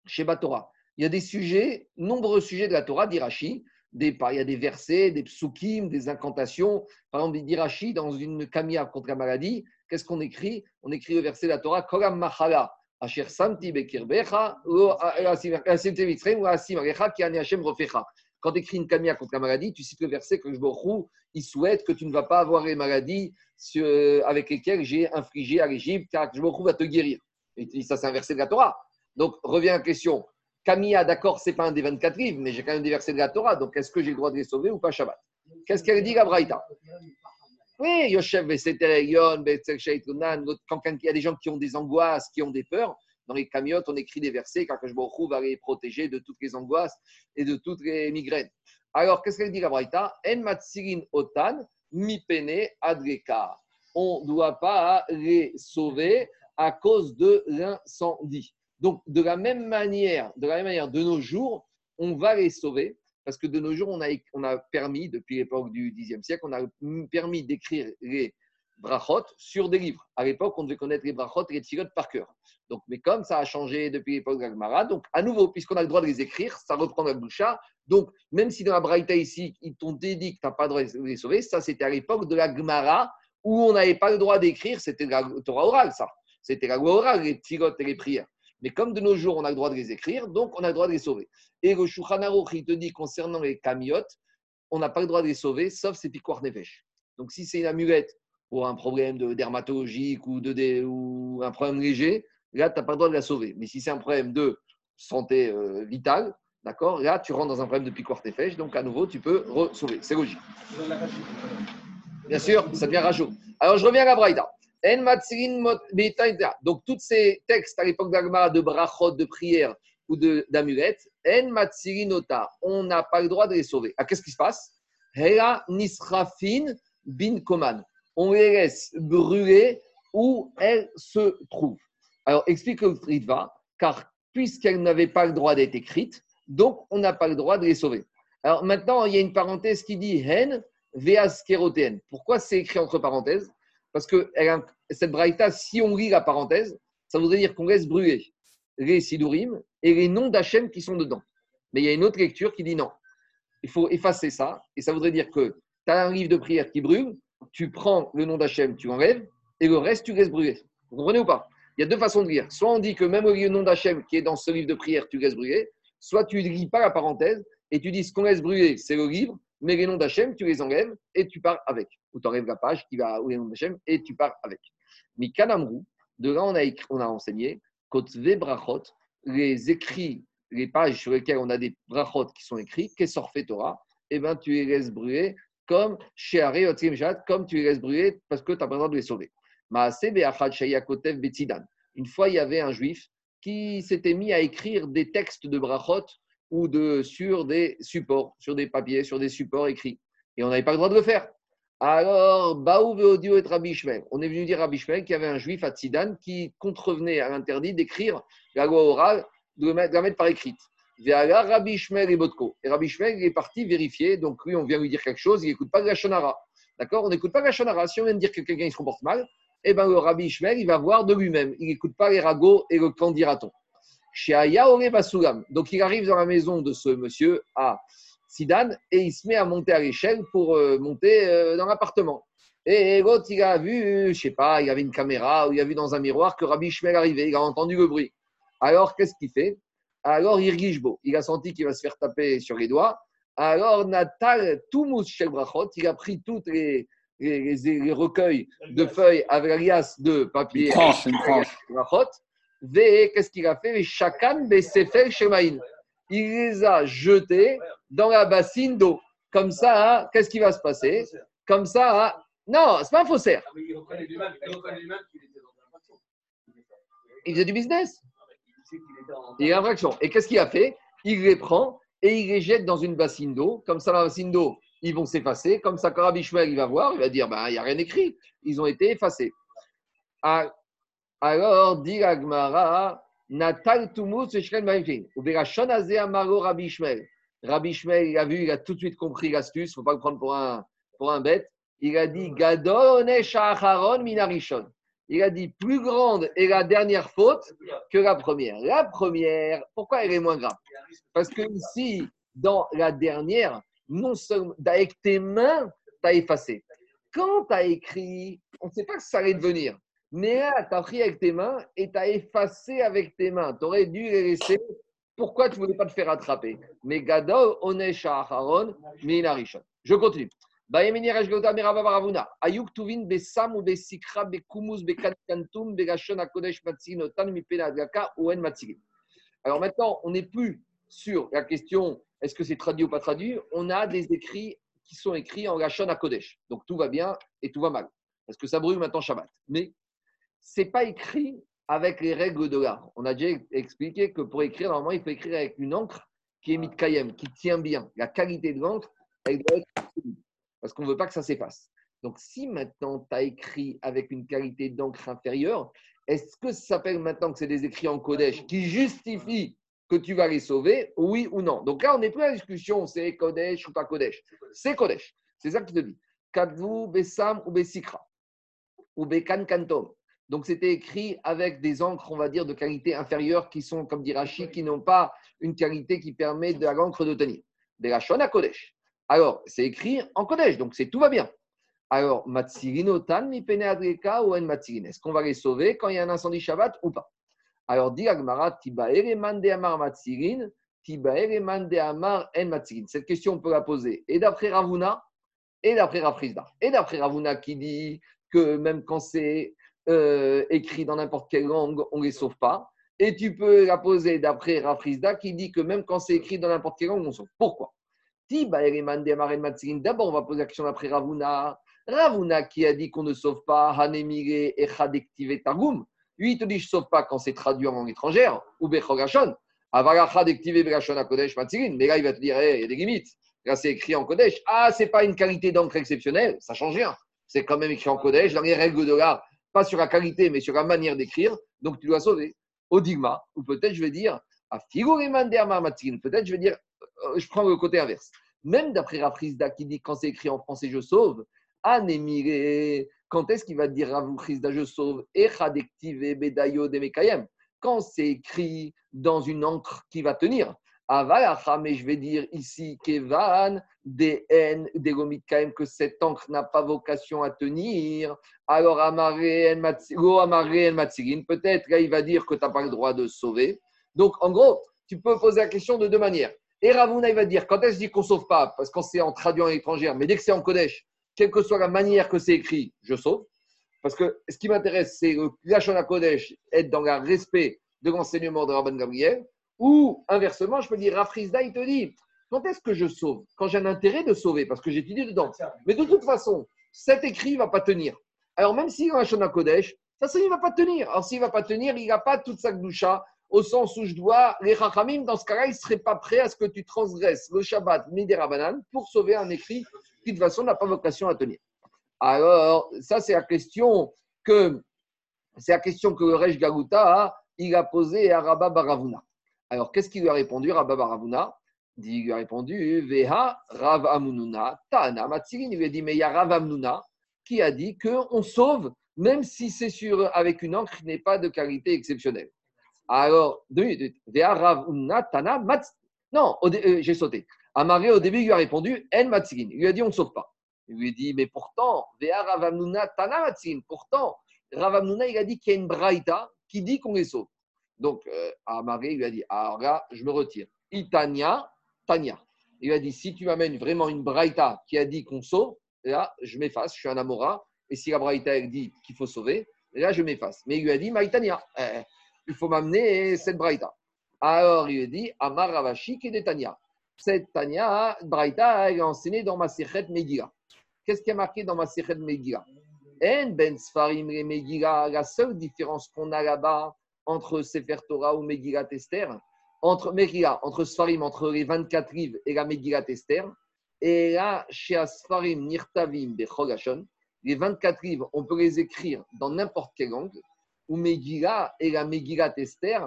Sheba Torah. Il y a des sujets, nombreux sujets de la Torah d'Irachi, il y a des versets, des psukim, des incantations. Par exemple, d'Irachi, dans une kamia contre la maladie, qu'est-ce qu'on écrit? On écrit le verset de la Torah, Kolam Machala, Quand tu écris une kamia contre la maladie, tu cites le verset que je il souhaite que tu ne vas pas avoir les maladies avec lesquelles j'ai infligé à l'Égypte, car je va te guérir. Et ça, c'est un verset de la Torah. Donc, revient à la question. Camilla, d'accord, c'est pas un des 24 livres, mais j'ai quand même des versets de la Torah, donc est-ce que j'ai le droit de les sauver ou pas Shabbat? Qu'est-ce qu'elle dit, la Braïta? Oui, Yoshev, quand il y a des gens qui ont des angoisses, qui ont des peurs, dans les camiotes, on écrit des versets, car je me va les protéger de toutes les angoisses et de toutes les migraines. Alors, qu'est-ce qu'elle dit, la Braïta? En matsirin otan, mi adreka. On ne doit pas les sauver à cause de l'incendie. Donc, de la même manière, de la même manière, de nos jours, on va les sauver parce que de nos jours, on a, permis, depuis l'époque du Xe siècle, on a permis d'écrire les brachot sur des livres. À l'époque, on devait connaître les brachot et les tzigot par cœur. Donc, mais comme ça a changé depuis l'époque de l'Agmara, donc à nouveau, puisqu'on a le droit de les écrire, ça reprend la boucha. Donc, même si dans la Braïta ici, ils t'ont dit que tu n'as pas le droit de les sauver, ça c'était à l'époque de la Gemara où on n'avait pas le droit d'écrire, c'était la Torah orale, ça. C'était la loi orale, les tzigot et les prières. Mais comme de nos jours, on a le droit de les écrire, donc on a le droit de les sauver. Et le Shulchan il te dit concernant les camiotes, on n'a pas le droit de les sauver, sauf ces piquoires nefesh. Donc si c'est une amulette pour un problème de dermatologique ou, de, ou un problème léger, là, tu n'as pas le droit de la sauver. Mais si c'est un problème de santé euh, vitale, d'accord, là, tu rentres dans un problème de piquoire nefesh, donc à nouveau, tu peux sauver. C'est logique. Bien sûr, ça devient rajout. Alors, je reviens à la Braïda. Donc, tous ces textes à l'époque d'Agmara de brachot, de prière ou d'amulettes, on n'a pas le droit de les sauver. Ah, qu'est-ce qui se passe? On les laisse brûler où elles se trouvent. Alors, explique le Ritva, car puisqu'elles n'avaient pas le droit d'être écrites, donc on n'a pas le droit de les sauver. Alors maintenant, il y a une parenthèse qui dit hen veaskeroten. Pourquoi c'est écrit entre parenthèses? Parce que cette braïta, si on lit la parenthèse, ça voudrait dire qu'on laisse brûler les sidurim et les noms d'Hachem qui sont dedans. Mais il y a une autre lecture qui dit non. Il faut effacer ça. Et ça voudrait dire que tu as un livre de prière qui brûle, tu prends le nom d'Hachem, tu l'enlèves, et le reste, tu laisses brûler. Vous comprenez ou pas? Il y a deux façons de lire. Soit on dit que même le nom d'Hachem qui est dans ce livre de prière, tu laisses brûler, soit tu ne lis pas la parenthèse et tu dis ce qu'on laisse brûler, c'est le livre, mais les noms d'Hachem, tu les enlèves et tu pars avec. Ou tu enlèves la page qui va où les noms d'Hachem et tu pars avec. Mais Kanamrou, de là, on a, on a enseigné Kotve Brachot, les écrits, les pages sur lesquelles on a des brachot qui sont écrits, fait Torah, eh ben, tu les laisses brûler comme chez comme tu les laisses brûler parce que tu pas besoin de les sauver. Une fois, il y avait un juif qui s'était mis à écrire des textes de brachot ou de, sur des supports, sur des papiers, sur des supports écrits. Et on n'avait pas le droit de le faire. Alors, Baou Veodio et Rabbi On est venu dire à Rabbi qu'il y avait un juif à Tsidan qui contrevenait à l'interdit d'écrire la loi orale, de la mettre par écrite. Rabbi Shmer et Botko. Et Rabbi Shmer, il est parti vérifier. Donc, lui, on vient lui dire quelque chose, il n'écoute pas de la Shonara. D'accord? On n'écoute pas de la Shonara. Si on vient dire que quelqu'un se comporte mal, eh ben, le Rabbi Ishmael, il va voir de lui-même. Il n'écoute pas les ragots et le. Chez Basulam. Donc, il arrive dans la maison de ce monsieur à Sidan et il se met à monter à l'échelle pour euh, monter euh, dans l'appartement. Et l'autre, il a vu, je sais pas, il y avait une caméra ou il a vu dans un miroir que Rabbi Ishmael arrivait. Il a entendu le bruit. Alors, qu'est-ce qu'il fait? Alors, il beau. Il a senti qu'il va se faire taper sur les doigts. Alors, Natal, tout mousse chez Brachot, il a pris toutes les, les, recueils de feuilles avec alias de papier. Une qu'est-ce qu'il a fait? Chacun chez Shemaïn. Il les a jetés dans la bassine d'eau. Comme ça, hein, qu'est-ce qui va se passer Comme ça, hein, non, c'est pas un faussaire. Il faisait du business. Il est en infraction. Et qu'est-ce qu'il a fait? Il les prend et il les jette dans une bassine d'eau. Comme ça, la bassine d'eau, ils vont s'effacer. Comme ça, quand il va voir, il va dire, bah, il n'y a rien écrit. Ils ont été effacés. Ah, alors, dit Agmara, Natal Tumus Amaro Rabbi Shmuel. Rabbi Shmuel, il a vu, il a tout de suite compris l'astuce, il ne faut pas le prendre pour un, pour un bête. Il a dit Gadone Shacharon Minarishon. Il a dit plus grande est la dernière faute que la première. La première, pourquoi elle est moins grave? Parce que ici, dans la dernière, non seulement avec tes mains, tu as effacé. Quand tu as écrit, on ne sait pas que ça allait devenir. Là, tu as pris avec tes mains et tu as effacé avec tes mains. Tu aurais dû les laisser. Pourquoi tu ne voulais pas te faire attraper? Mais Gadol, Onesha Acharon, Minarishon. Je continue. Besam. Alors maintenant, on n'est plus sur la question est-ce que c'est traduit ou pas traduit? On a des écrits qui sont écrits en Gashon à Kodesh. Donc tout va bien et tout va mal. Parce que ça brûle maintenant Shabbat. Mais ce n'est pas écrit avec les règles de l'art. On a déjà expliqué que pour écrire, normalement, il faut écrire avec une encre qui est mitkayem, qui tient bien. La qualité de l'encre, elle doit être parce qu'on ne veut pas que ça s'efface. Donc, si maintenant tu as écrit avec une qualité d'encre inférieure, est-ce que ça s'appelle maintenant que c'est des écrits en Kodesh qui justifient que tu vas les sauver, oui ou non? Donc là, on n'est plus à la discussion, c'est Kodesh ou pas Kodesh. C'est Kodesh. C'est ça qui te dit. Kadvu, Besam ou Besikra. Ou Bekan Kantom. Donc c'était écrit avec des encres, on va dire, de qualité inférieure qui sont, comme dit Rachid, qui n'ont pas une qualité qui permet de l'encre de tenir. De la à Kodesh. Alors, c'est écrit en Kodesh, donc c'est tout va bien. Alors, Matsirinotan, mi ou en Est-ce qu'on va les sauver quand il y a un incendie Shabbat ou pas? Alors, dit Agmara, Tibaere mande amar matzirin, Tibaere mande amar en matzirin. Cette question, on peut la poser et d'après Ravuna et d'après Rafrizda. Et d'après Ravuna qui dit que même quand c'est euh, écrit dans n'importe quelle langue, on ne les sauve pas. Et tu peux la poser d'après Rafrizda qui dit que même quand c'est écrit dans n'importe quelle langue, on sauve. Pourquoi? D'abord, on va poser la question d'après Ravuna. Ravuna qui a dit qu'on ne sauve pas Hanemire et Targum. Lui, il te dit, je ne sauve pas quand c'est traduit en langue étrangère, ou Bechogashon. Mais là, il va te dire, il y a des limites. Là, c'est écrit en Kodesh. Ah, c'est pas une qualité d'encre exceptionnelle, ça change rien. C'est quand même écrit en Kodesh, dans les règles de l'art, pas sur la qualité, mais sur la manière d'écrire. Donc, tu dois sauver. Au digma, ou peut-être je vais dire, à peut-être je vais dire, euh, je prends le côté inverse. Même d'après Rafrizda qui dit quand c'est écrit en français, je sauve, Anémiré, quand est-ce qu'il va dire Rafrizda, je sauve, Echadektive Bedayo de Mekayem Quand c'est écrit dans une encre qui va tenir. Avalacha, mais je vais dire ici Kevan, des N, des que cette encre n'a pas vocation à tenir. Alors, Amaré Matsirin, peut-être là, il va dire que tu n'as pas le droit de sauver. Donc, en gros, tu peux poser la question de deux manières. Et Ravuna, il va dire quand est-ce dit qu'on sauve pas? Parce qu'on c'est en traduit en étrangère, mais dès que c'est en Kodesh, quelle que soit la manière que c'est écrit, je sauve. Parce que ce qui m'intéresse, c'est que la Kodesh, être dans le respect de l'enseignement de Rabban Gabriel. Ou inversement, je peux dire, Rafrizda, il te dit, quand est-ce que je sauve? Quand j'ai un intérêt de sauver, parce que j'étudie dedans. Mais de toute façon, cet écrit ne va pas tenir. Alors même s'il a un Kodesh, ça, il ne va pas tenir. Alors s'il ne va pas tenir, il n'a pas toute sa gdoucha, au sens où je dois, les Chachamim, dans ce cas-là, ils ne seraient pas prêts à ce que tu transgresses le Shabbat Midera Banane pour sauver un écrit qui, de toute façon, n'a pas vocation à tenir. Alors, ça, c'est la question que, c'est la question que le Rej Galuta, il a posée à Rabba Baravuna. Alors, qu'est-ce qu'il lui a répondu, Rabba Baravuna? Il lui a répondu, Veha Rav Amununa, Tana Matsirin. Il lui a dit, mais il y a Rav Amununa qui a dit qu'on sauve, même si c'est sur, avec une encre qui n'est pas de qualité exceptionnelle. Alors, deux minutes. Tana Non, euh, j'ai sauté. Amaré, au début, il lui a répondu En Matsirin. Il lui a dit On ne sauve pas. Il lui a dit Mais pourtant, Tana Matsirin. Pourtant, Ravamnuna, il a dit qu'il y a une braïta qui dit qu'on les sauve. Donc, euh, Amaré, lui a dit Alors là, je me retire. Itania, Tania. Il a dit Si tu m'amènes vraiment une braïta qui a dit qu'on sauve, là, je m'efface, je suis un Amora. Et si la braïta, dit qu'il faut sauver, là, je m'efface. Mais il lui a dit Maïtania. Eh, il faut m'amener cette braïta. Alors il lui dit Amar Ravashi Tania. Cette Tania, braïta, elle est enseignée dans ma Sechet Megillah. Qu'est-ce qui est marqué dans ma Sechet Megillah? En Ben Sfarim et Megillah, la seule différence qu'on a là-bas entre Sefer Torah ou Megillah Tester, entre Megillah, entre Sfarim, entre les 24 livres et la Megillah Tester, et là, chez Asfarim Nirtavim Bechogashon, les 24 livres, on peut les écrire dans n'importe quelle langue ou Megillah et la Megillah Tester,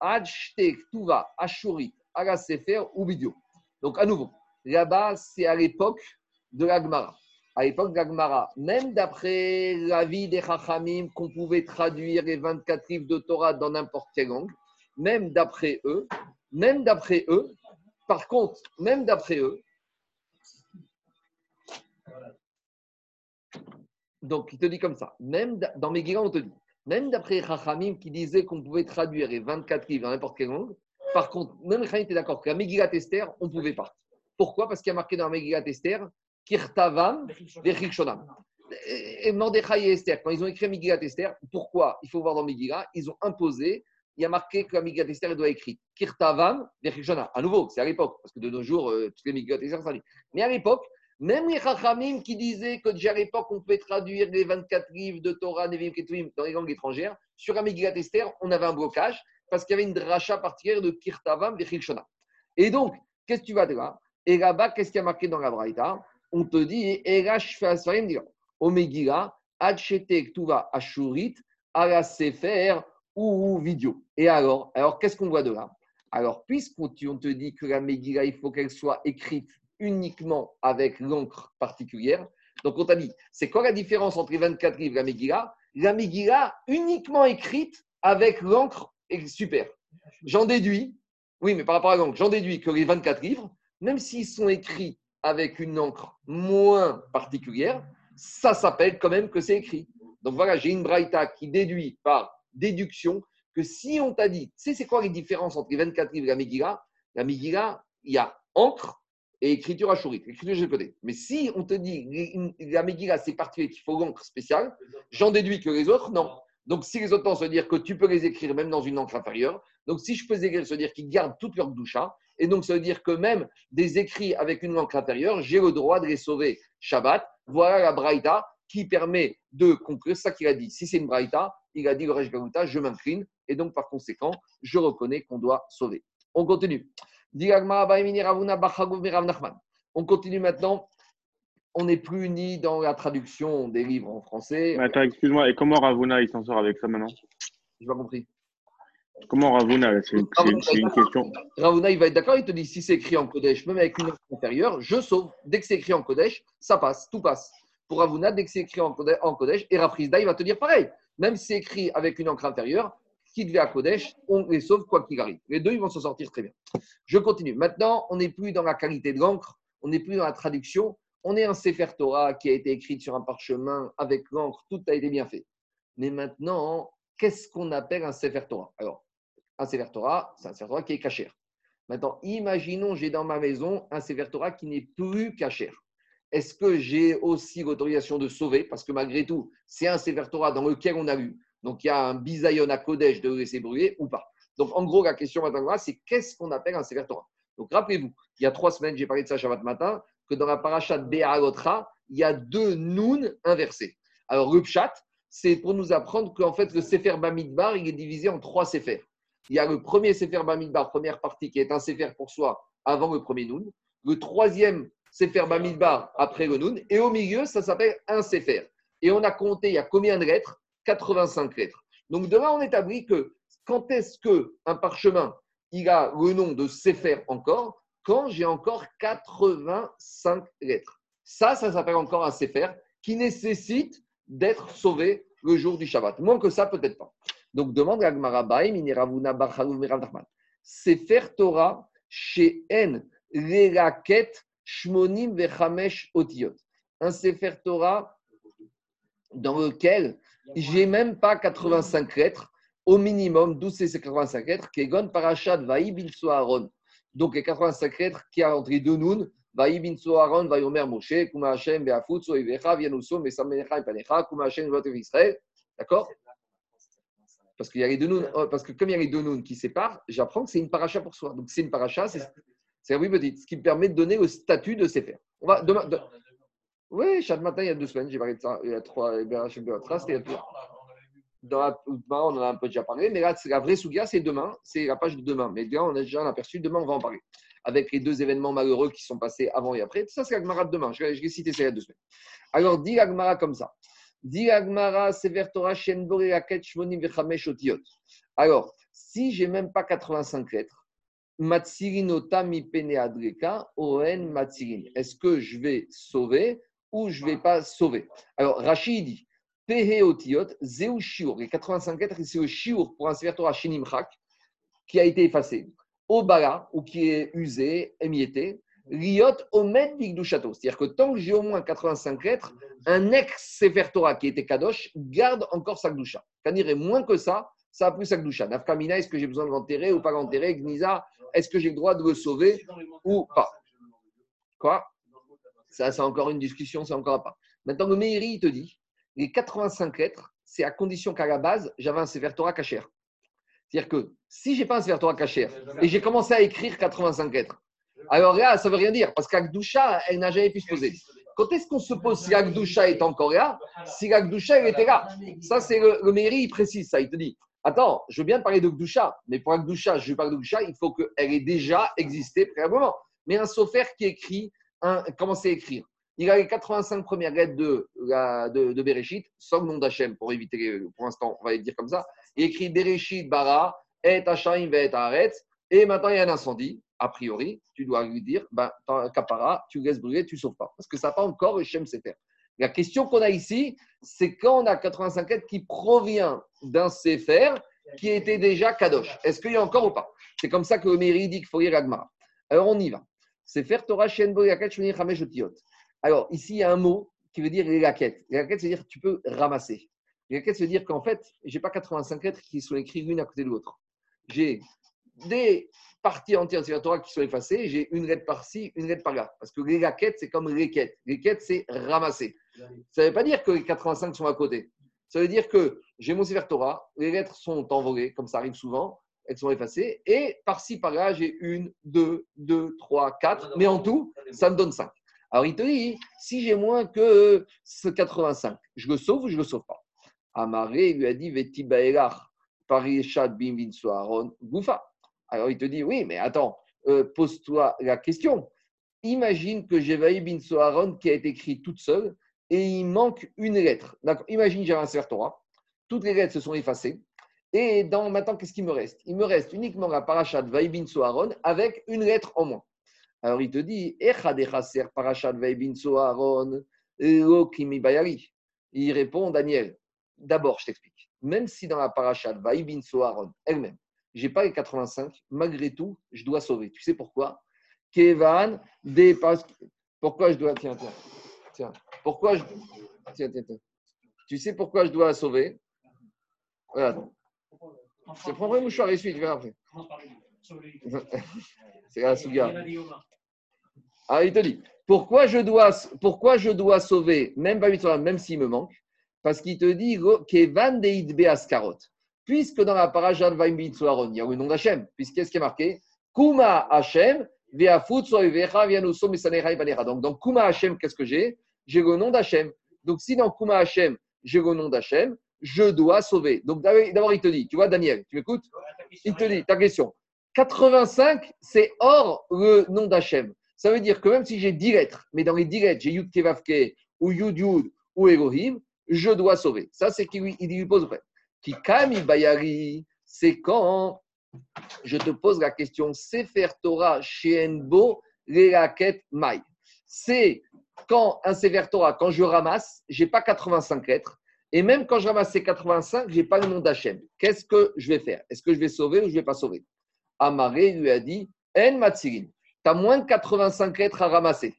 Adshtek Tuva Ashurit Ala Sefer ou Bidio. Donc à nouveau, là-bas, c'est à l'époque de l'Agmara. À l'époque de l'Agmara, même d'après l'avis des Chachamim, qu'on pouvait traduire les 24 livres de Torah dans n'importe quelle langue, même d'après eux, même d'après eux, par contre, même d'après eux, donc il te dit comme ça, même dans Megillah, on te dit, même d'après Rachamim qui disait qu'on pouvait traduire les 24 livres dans n'importe quelle langue, par contre, même Rachamim était d'accord que la Megillat Esther, on ne pouvait pas. Pourquoi? Parce qu'il y a marqué dans la Megillat Esther, Kirtavam Vechikshonam. Et Mordechai et Esther, quand ils ont écrit Megillat Esther, pourquoi Il faut voir dans Megillah, ils ont imposé, il y a marqué que la Esther doit écrire Kirtavam Vechikshonam. À nouveau, c'est à l'époque, parce que de nos jours, euh, toutes les Megillat Esther sont Mais à l'époque, même les Chachamim qui disaient que déjà à l'époque, on pouvait traduire les 24 livres de Torah, Nevim, Ketuvim dans les langues étrangères, sur Megillat Esther, on avait un blocage parce qu'il y avait une dracha particulière de Kirtavam et Shona. Et donc, qu'est-ce que tu vas dire Et là-bas, qu'est-ce qui a marqué dans la Braïta? On te dit, Erash Fasfarim, au Megillah, Adchetek Tuva Ashurit, Ala Sefer ou vidéo. Et alors, alors qu'est-ce qu'on voit de là? Alors, puisqu'on te dit que la Megillah, il faut qu'elle soit écrite uniquement avec l'encre particulière. Donc, on t'a dit, c'est quoi la différence entre les 24 livres et la Megillah La Megillah uniquement écrite avec l'encre super. J'en déduis, oui, mais par rapport à l'encre, j'en déduis que les 24 livres, même s'ils sont écrits avec une encre moins particulière, ça s'appelle quand même que c'est écrit. Donc voilà, j'ai une braïta qui déduit par déduction que si on t'a dit, sais, c'est quoi les différences entre les 24 livres et la Megillah? La Megillah, il y a encre et écriture ashurite, l'écriture je connais. Mais si on te dit la Megillah, c'est particulier qu'il faut l'encre spéciale, j'en déduis que les autres, non. Donc si les autres, se dire que tu peux les écrire même dans une encre inférieure. Donc si je peux les écrire, se dire qu'ils gardent toute leur doucha. Et donc ça veut dire que même des écrits avec une encre intérieure, j'ai le droit de les sauver Shabbat. Voilà la braïta qui permet de conclure ça qu'il a dit. Si c'est une braïta, il a dit le Rej je m'incline. Et donc par conséquent, je reconnais qu'on doit sauver. On continue. On continue maintenant. On n'est plus unis dans la traduction des livres en français. Mais attends, excuse-moi, et comment Ravuna il s'en sort avec ça maintenant? Je pas compris. Comment Ravuna C'est une question. Ravuna, il va être d'accord, il te dit si c'est écrit en Kodesh, même avec une encre inférieure, je sauve. Dès que c'est écrit en Kodesh, ça passe, tout passe. Pour Ravuna, dès que c'est écrit en Kodesh, en Kodesh et Rafrizda, il va te dire pareil. Même si c'est écrit avec une encre inférieure, qui devait à Kodesh, on les sauve quoi qu'il arrive. Les deux, ils vont s'en sortir très bien. Je continue. Maintenant, on n'est plus dans la qualité de l'encre, on n'est plus dans la traduction. On est un Sefer Torah qui a été écrit sur un parchemin avec l'encre, tout a été bien fait. Mais maintenant, qu'est-ce qu'on appelle un Sefer Torah? Alors, un Sefer Torah, c'est un Sefer Torah qui est cachère. Maintenant, imaginons, j'ai dans ma maison un Sefer Torah qui n'est plus cachère. Est-ce que j'ai aussi l'autorisation de sauver? Parce que malgré tout, c'est un Sefer Torah dans lequel on a lu. Donc, il y a un bisayon à Kodesh de laisser brûler ou pas. Donc, en gros, la question maintenant, c'est qu'est-ce qu'on appelle un Sefer Torah? Donc, rappelez-vous, il y a trois semaines, j'ai parlé de ça Shabbat matin, que dans la paracha de Be'alotra, il y a deux Nun inversés. Alors, le Pshat, c'est pour nous apprendre qu'en fait, le Sefer Bamidbar, il est divisé en trois Sefer. Il y a le premier Sefer Bamidbar, première partie, qui est un Sefer pour soi avant le premier Nun. Le troisième Sefer Bamidbar après le Nun. Et au milieu, ça s'appelle un Sefer. Et on a compté, il y a combien de lettres? 85 lettres. Donc de là, on établit que quand est-ce qu'un parchemin, il a le nom de Sefer encore? Quand j'ai encore 85 lettres. Ça, ça s'appelle encore un Sefer qui nécessite d'être sauvé le jour du Shabbat. Moins que ça, peut-être pas. Donc demande à Gmarabaï, Mineravuna Barchalou Mirav. Sefer Torah chez En Leraket Shmonim Vechamesh Otiyot. Un Sefer Torah dans lequel j'ai même pas 85 lettres, au minimum 12 c'est 85 lettres, Kegon Parashat Vaï bin Aaron. Donc les 85 lettres qui a entre les deux Nun, Vaï bin Aaron, Vaï Omer Moshe, Kuma Hashem, Beafut, Soivecha, Vianuso, Mesamecha, Panecha, Kuma Hashem, Vote Israël. D'accord? Parce qu'il y a les deux oh, parce que comme il y a les deux Nun qui séparent, j'apprends que c'est une paracha pour soi. Donc c'est une paracha, c'est c'est oui petite, ce qui me permet de donner le statut de Sefer. On va demain. de- oui, chaque matin, il y a deux semaines, j'ai parlé de ça. Il y a trois, il y a Beatra, c'était il y a plus. Dans la on en a un peu déjà parlé, mais là, c'est la vraie Souga, c'est demain, c'est la page de demain. Mais là, on a déjà un aperçu, demain, on va en parler. Avec les deux événements malheureux qui sont passés avant et après. Tout ça, c'est l'Agmara de demain. Je vais, je vais citer ça il y a deux semaines. Alors, dit l'Agmara comme ça. Dit l'Agmara, Sever Torah, Shen Boré, Raket, Shmonim, Vechamesh, Otiyot. Alors, si j'ai même pas 85 lettres, Est-ce que je vais sauver ou je ne vais pas sauver? Alors, Rachid dit zeu shiur. Les 85 lettres, c'est le shiur pour un Sefer Torah Shinimchak qui a été effacé. Obala, ou qui est usé, émietté. Riot omed bigdushato. C'est-à-dire que tant que j'ai au moins 85 lettres, un ex-Sefer Torah qui était Kadosh garde encore sa gdusha. Kanir est moins que ça, ça a plus sa. Nafkamina, est-ce que j'ai besoin de l'enterrer ou pas l'enterrer? Gniza, est-ce que j'ai le droit de le sauver ou pas? Quoi? Ça, c'est encore une discussion, c'est encore pas. Maintenant, le Meiri, il te dit les 85 lettres, c'est à condition qu'à la base, j'avais un Sefer Torah cachère. C'est-à-dire que si j'ai pas un Sefer Torah cachère et j'ai commencé à écrire 85 lettres, alors là, ça veut rien dire parce qu'Akdoucha, elle n'a jamais pu se poser. Quand est-ce qu'on se pose si Akdoucha est encore là? Si Akdoucha, elle était là. Ça, c'est le, le Meiri, il précise ça. Il te dit Attends, je veux bien parler de Gdoucha, mais pour Gdoucha, je parle de Gdoucha, il faut qu'elle ait déjà existé préalablement. Mais un sofer qui écrit, un, commence à écrire. Il a les 85 premières lettres de, de, Bereshit, sans le nom d'Hachem, pour éviter, les- pour l'instant, on va le dire comme ça. Il écrit Bereshit, Bara, Et Hachem, Et Aretz. Et maintenant, il y a un incendie. A priori, tu dois lui dire, ben, Kapara, tu laisses brûler, tu ne sauves pas. Parce que ça n'a pas encore Hachem Sefer. La question qu'on a ici, c'est quand on a 85 lettres qui provient d'un Sefer qui était déjà Kadosh. Est-ce qu'il y a encore ou pas? C'est comme ça que le Meiri dit qu'il faut. Alors on y va. Sefer Torah Otiyot. Alors ici, il y a un mot qui veut dire les laquettes. C'est-à-dire que tu peux ramasser. Les laquettes, c'est dire qu'en fait, je n'ai pas 85 lettres qui sont écrites l'une à côté de l'autre. J'ai des parties entières de Torah qui sont effacées, j'ai une lettre par-ci, une lettre par-là. Parce que les laquettes, c'est comme les quêtes. Les quêtes, c'est ramasser. Ça ne veut pas dire que les 85 sont à côté. Ça veut dire que j'ai mon Sefer les lettres sont envolées, comme ça arrive souvent, elles sont effacées, et par-ci, par-là, j'ai une, deux, deux, trois, quatre, mais en tout, ça me donne cinq. Alors il te dit, si j'ai moins que ce 85, je le sauve ou je ne le sauve pas? Amaré lui a dit, Veti Baelach, Parishat Bim Aaron, Goufa. Alors il te dit Oui, mais attends, euh, pose-toi la question. Imagine que j'ai Soharon qui a été écrit toute seule et il manque une lettre. D'accord Imagine j'ai un Torah, toutes les lettres se sont effacées. Et dans, maintenant, qu'est-ce qu'il me reste? Il me reste uniquement la parachat Vaibin Soharon avec une lettre en moins. Alors il te dit parachat Vaibin Soharon Il répond Daniel, d'abord je t'explique. Même si dans la parachat Vaibin Soharon elle-même, j'ai pas les 85, malgré tout, je dois sauver. Tu sais pourquoi? Kevan, des pourquoi je dois tiens tiens tiens pourquoi je tiens tiens tiens tu sais pourquoi je dois sauver? Regarde. Je prends un mouchoir et suis, tu verras après. C'est la souga. Ah, il te dit, pourquoi je dois, pourquoi je dois sauver, même pas même s'il me manque? Parce qu'il te dit, Kevan Deidbe Askarot. Puisque dans la paracha de Vaim il y a le nom d'Hachem, puisqu'est-ce qui est marqué? Kuma Hachem, donc, dans Kuma Hachem, qu'est-ce que j'ai? J'ai le nom d'Hachem. Donc, si dans Kuma Hachem, j'ai le nom d'Hachem, je dois sauver. Donc d'abord, il te dit, tu vois, Daniel, tu m'écoutes? Il te dit, ta question. 85, c'est hors le nom d'Hachem. Ça veut dire que même si j'ai 10 lettres, mais dans les 10 lettres, j'ai Yud Kevavke ou Yud Yud ou Elohim, je dois sauver. Ça, c'est qu'il lui, il lui pose le Kikami Bayari, c'est quand je te pose la question Sefer Torah Shenbo Lelaket Mai. C'est quand un Sefer Torah, quand je ramasse, j'ai pas 85 lettres, et même quand je ramasse ces 85, je n'ai pas le nom d'Hachem. Qu'est-ce que je vais faire? Est-ce que je vais sauver ou je vais pas sauver? Amaré lui a dit En Matsirin, tu as moins de 85 lettres à ramasser.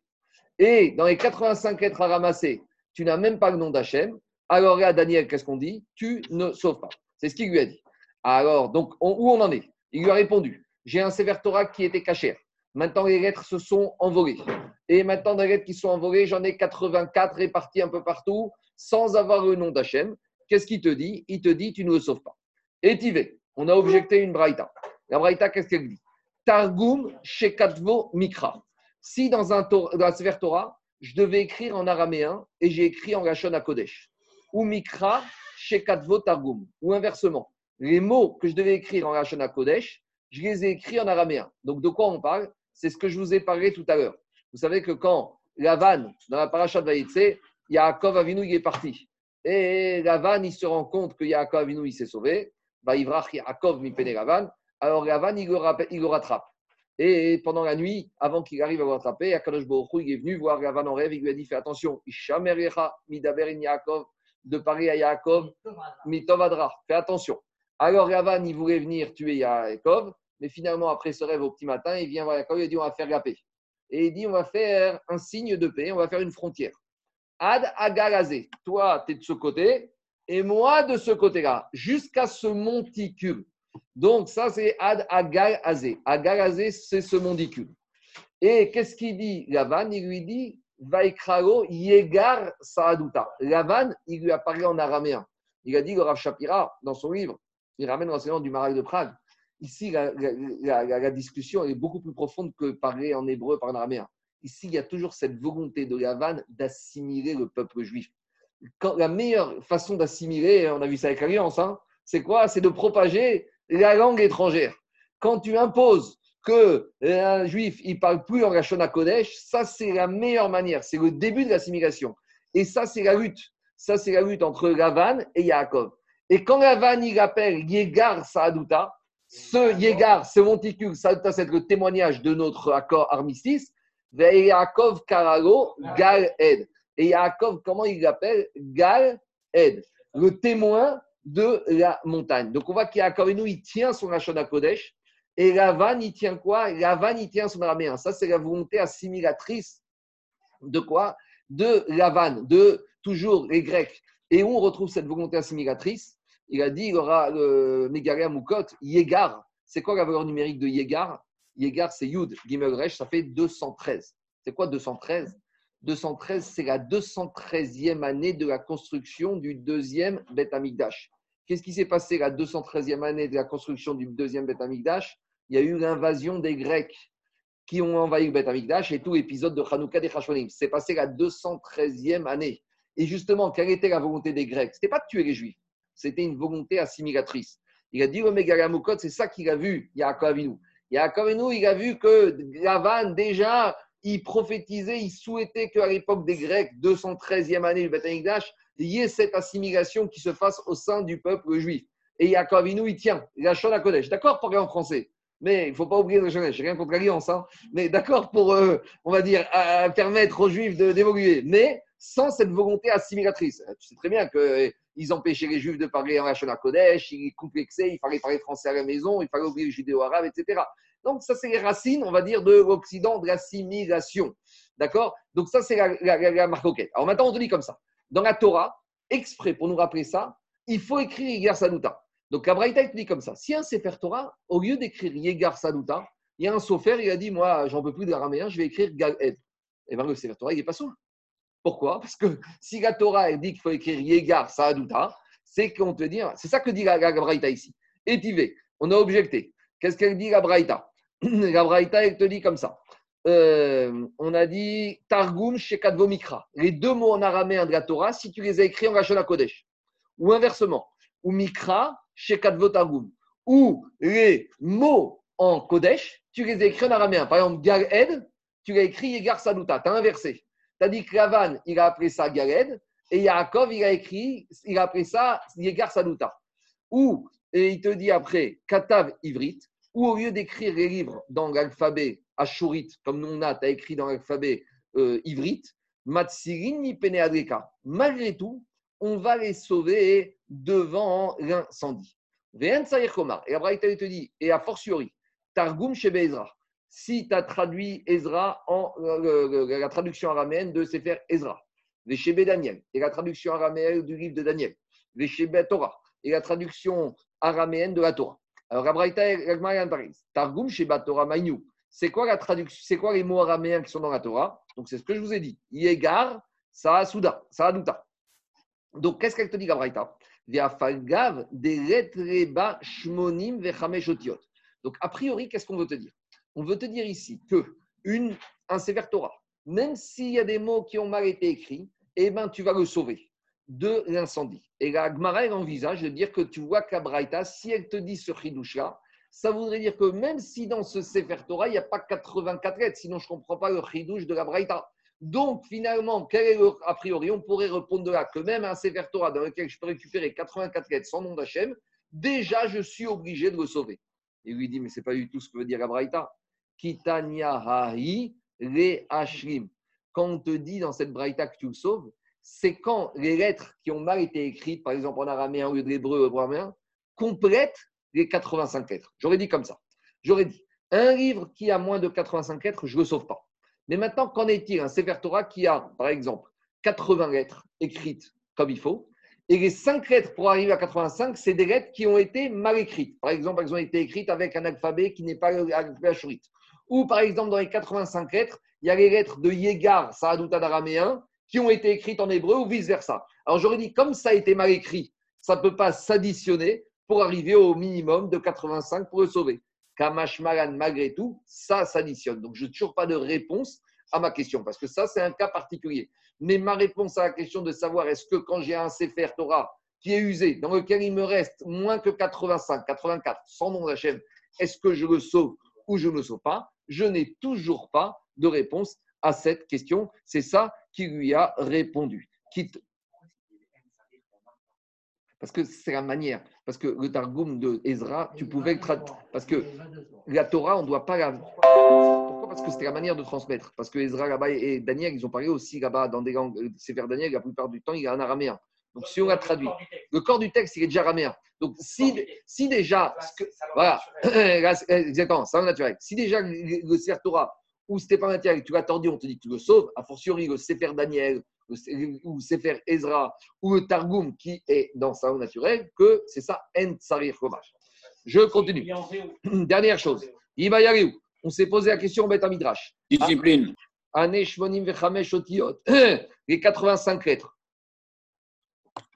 Et dans les 85 lettres à ramasser, tu n'as même pas le nom d'Hachem. Alors là, Daniel, qu'est-ce qu'on dit? Tu ne sauves pas. C'est ce qu'il lui a dit. Alors, donc, où on en est? Il lui a répondu J'ai un sévère Torah qui était caché. Maintenant, les lettres se sont envolées. Et maintenant, les lettres qui sont envolées, j'en ai 84 réparties un peu partout sans avoir le nom d'Hachem, qu'est-ce qu'il te dit? Il te dit tu ne le sauves pas. Et Tivé, on a objecté une braïta. La braïta, qu'est-ce qu'elle dit Targum Shekatvo Mikra. Si dans, un, dans Sefer Torah, je devais écrire en araméen et j'ai écrit en Lachon à Kodesh, ou Mikra Shekatvo Targum, ou inversement, les mots que je devais écrire en Lachon à Kodesh, je les ai écrits en araméen. Donc de quoi on parle? C'est ce que je vous ai parlé tout à l'heure. Vous savez que quand la vanne, dans la paracha de Vaïtse, Yaakov Avinu, il est parti. Et Lavan, il se rend compte que Yaakov Avinu, il s'est sauvé. Va Yaakov mi Lavan. Alors Lavan, il le, rattrape. Et pendant la nuit, avant qu'il arrive à le rattraper, Akadosh Baruch il est venu voir Lavan en rêve. Il lui a dit Fais attention, Ishamerecha midaberin Yaakov, de parler à Yaakov, mitovadra. Fais attention. Alors Lavan, il voulait venir tuer Yaakov, mais finalement, après ce rêve au petit matin, il vient voir Yaakov, il dit On va faire la paix. Et il dit On va faire un signe de paix, on va faire une frontière. Ad Agarazé. Toi, tu es de ce côté et moi de ce côté-là, jusqu'à ce monticule. Donc, ça, c'est Ad Agarazé. Agarazé, c'est ce monticule. Et qu'est-ce qu'il dit Lavan Il lui dit Vaikralo Yegar Saaduta. Lavan, il lui a parlé en araméen. Il a dit, le Rav Shapira, dans son livre, il ramène l'enseignement du Marais de Prague. Ici, la, discussion est beaucoup plus profonde que parler en hébreu par en araméen. Ici, il y a toujours cette volonté de Yavan d'assimiler le peuple juif. Quand, la meilleure façon d'assimiler, on a vu ça avec l'Alliance, hein, c'est quoi? C'est de propager la langue étrangère. Quand tu imposes que un juif il parle plus en Rachona Kodesh, ça c'est la meilleure manière, c'est le début de l'assimilation. Et ça c'est la lutte, ça c'est la lutte entre Lavan et Yaakov. Et quand Lavan il appelle Yegar Saaduta, ce Yegar, ce monticule Saaduta, c'est le témoignage de notre accord armistice. Yaakov Karago Gal Ed. Et Yaakov, comment il l'appelle? Gal Ed, le témoin de la montagne. Donc on voit qu'Yaakov, il tient son Rachon à Kodesh. Et Lavan, il tient quoi? Lavan, il tient son araméen. Ça, c'est la volonté assimilatrice de quoi? De Lavan, de toujours les Grecs. Et où on retrouve cette volonté assimilatrice? Il a dit, il aura le Megaria Moukot, Yegar. C'est quoi la valeur numérique de Yegar? Yegar, c'est Yud, Gimel ça fait 213. C'est quoi 213 213, c'est la 213e année de la construction du deuxième Beth. Qu'est-ce qui s'est passé la 213e année de la construction du deuxième Beth Amikdash? Il y a eu l'invasion des Grecs qui ont envahi le Beth Amikdash et tout l'épisode de Hanouka des Chashmonim. C'est passé la 213e année. Et justement, quelle était la volonté des Grecs? Ce n'était pas de tuer les Juifs, c'était une volonté assimilatrice. Il a dit le Megalamukot, c'est ça qu'il a vu, Yaakov Avinu. Yaakov Avinu, il a vu que Lavan, déjà, il prophétisait, il souhaitait qu'à l'époque des Grecs, 213e année du Beth il y ait cette assimilation qui se fasse au sein du peuple juif. Et Yaakov il tient, il a à Kodesh. D'accord, parler en français? Mais il ne faut pas oublier le jeunesse, je n'ai rien contre l'alliance, hein. mais d'accord pour, euh, on va dire, permettre aux juifs d'évoluer, mais sans cette volonté assimilatrice. Tu sais très bien qu'ils empêchaient les juifs de parler en Hachana Kodesh, ils complexaient, il fallait parler français à la maison, il fallait oublier le judéo-arabe, etc. Donc, ça, c'est les racines, on va dire, de l'Occident, de l'assimilation. D'accord? Donc, ça, c'est la, la, la, Alors, maintenant, on te dit comme ça. Dans la Torah, exprès pour nous rappeler ça, il faut écrire Yegar Saduta. Donc, Abraïta, il te dit comme ça. Si un Sefer Torah, au lieu d'écrire Yegar Saduta, il y a un sofer, il a dit Moi, j'en peux plus de je vais écrire Gal Ed. Et eh bien, le Sefer Torah, il n'est pas sourd. Pourquoi? Parce que si la Torah elle dit qu'il faut écrire Yegar Saduta, c'est qu'on te dit C'est ça que dit la, Braïta ici. Étivé, on a objecté. Qu'est-ce qu'elle dit la Braïta? La Braïta, elle te dit comme ça. Euh, on a dit Targum Shekadvo Mikra. Les deux mots en araméen de la Torah, si tu les as écrits en Rachel Kodesh. Ou inversement, ou Mikra Shekadvo Targum. Ou les mots en Kodesh, tu les as écrits en araméen. Par exemple, Galed, tu l'as écrit Yegar Saluta. Tu as inversé. Dit que Lavan, il a appelé ça Galed, et Yaakov, il a écrit, il a appelé ça Yegar Saluta. Ou, et il te dit après, Katav Ivrit, ou au lieu d'écrire les livres dans l'alphabet ashurite, comme nous on a, tu as écrit dans l'alphabet euh, ivrite, Matsirin Peneadreka. Malgré tout, on va les sauver devant l'incendie. Et Abraham te dit, et a fortiori, Targum Shebe Ezra. Si tu as traduit Ezra en euh, la traduction araméenne de Sefer Ezra, les Shebe Daniel, et la traduction araméenne du livre de Daniel, les Shebe Torah, et la traduction araméenne de la Torah. Alors, Abraïta Targum Sheba Torah Maïnou. C'est quoi la traduction C'est quoi les mots araméens qui sont dans la Torah? Donc, c'est ce que je vous ai dit. Yegar, Saasuda, Saaduta. Donc, qu'est-ce qu'elle te dit, Gabraïta? Donc, a priori, qu'est-ce qu'on veut te dire? On veut te dire ici que un sévère Torah, même s'il y a des mots qui ont mal été écrits, eh ben, tu vas le sauver de l'incendie. Et la Gemara, envisage de dire que tu vois qu'Abraïta, si elle te dit ce chidouche-là, ça voudrait dire que même si dans ce Sefer Torah, il n'y a pas 84 lettres, sinon je ne comprends pas le chidouche de la Braïta. Donc finalement, quel est le, a priori On pourrait répondre de là que même un Sefer dans lequel je peux récupérer 84 lettres sans nom d'Hachem, déjà je suis obligé de le sauver. Et lui dit, mais ce n'est pas du tout ce que veut dire la. Kitanya hahi le ashrim. Quand on te dit dans cette Braïta que tu le sauves, c'est quand les lettres qui ont mal été écrites, par exemple en araméen au lieu de l'hébreu araméen, complètent les 85 lettres. J'aurais dit comme ça. J'aurais dit, un livre qui a moins de 85 lettres, je ne le sauve pas. Mais maintenant, qu'en est-il Un Sefer qui a, par exemple, 80 lettres écrites comme il faut, et les 5 lettres pour arriver à 85, c'est des lettres qui ont été mal écrites. Par exemple, elles ont été écrites avec un alphabet qui n'est pas l'alphabet ashurite. Ou par exemple, dans les 85 lettres, il y a les lettres de Yegar, Saadouta d'araméen, qui ont été écrites en hébreu ou vice-versa. Alors j'aurais dit, comme ça a été mal écrit, ça ne peut pas s'additionner pour arriver au minimum de 85 pour le sauver. Kamash Malan, malgré tout, ça s'additionne. Donc je n'ai toujours pas de réponse à ma question, parce que ça, c'est un cas particulier. Mais ma réponse à la question de savoir est-ce que quand j'ai un Sefer Torah qui est usé, dans lequel il me reste moins que 85, 84, sans nom d'Hachem, est-ce que je le sauve ou je ne le sauve pas Je n'ai toujours pas de réponse à cette question. C'est ça qui lui a répondu. Parce que c'est la manière. Parce que le Targum de Ezra, tu pouvais traduire. Parce que la Torah, on ne doit pas la. Pourquoi? Parce que c'était la manière de transmettre. Parce que Ezra là-bas et Daniel, ils ont parlé aussi là-bas dans des langues. C'est vers Daniel, la plupart du temps, il est en araméen. Donc si on la traduit, le corps du texte, il est déjà araméen. Donc si, si déjà. voilà, exactement, ça naturel. Si déjà le, le Torah ou c'était pas naturel, tu l'as tordu, on te dit que tu le sauves, a fortiori le Sefer Daniel, ou Sefer Ezra, ou le Targum qui est dans sa naturel, que c'est ça, En Tsarir Je continue. Dernière chose. On s'est posé la question au Midrash. Discipline. Les 85 lettres.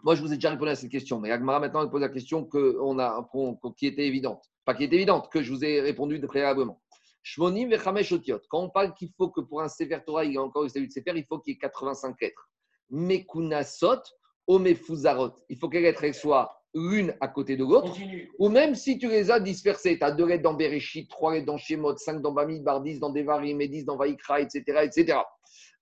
Moi, je vous ai déjà répondu à cette question, mais Agmara maintenant pose la question que on a, qui était évidente. Pas qui était évidente, que je vous ai répondu préalablement. Shmonim otiot. Quand on parle qu'il faut que pour un Sefer Torah, il y a encore le statut de Sefer, il faut qu'il y ait 85 lettres. Mekunasot, omefuzarot. Il faut que les lettres soient l'une à côté de l'autre, ou même si tu les as dispersées, tu as deux lettres dans Bereshit, trois lettres dans Shemot, cinq dans Bamidbar, dix dans Devarim et dix dans Vaikra, etc., etc.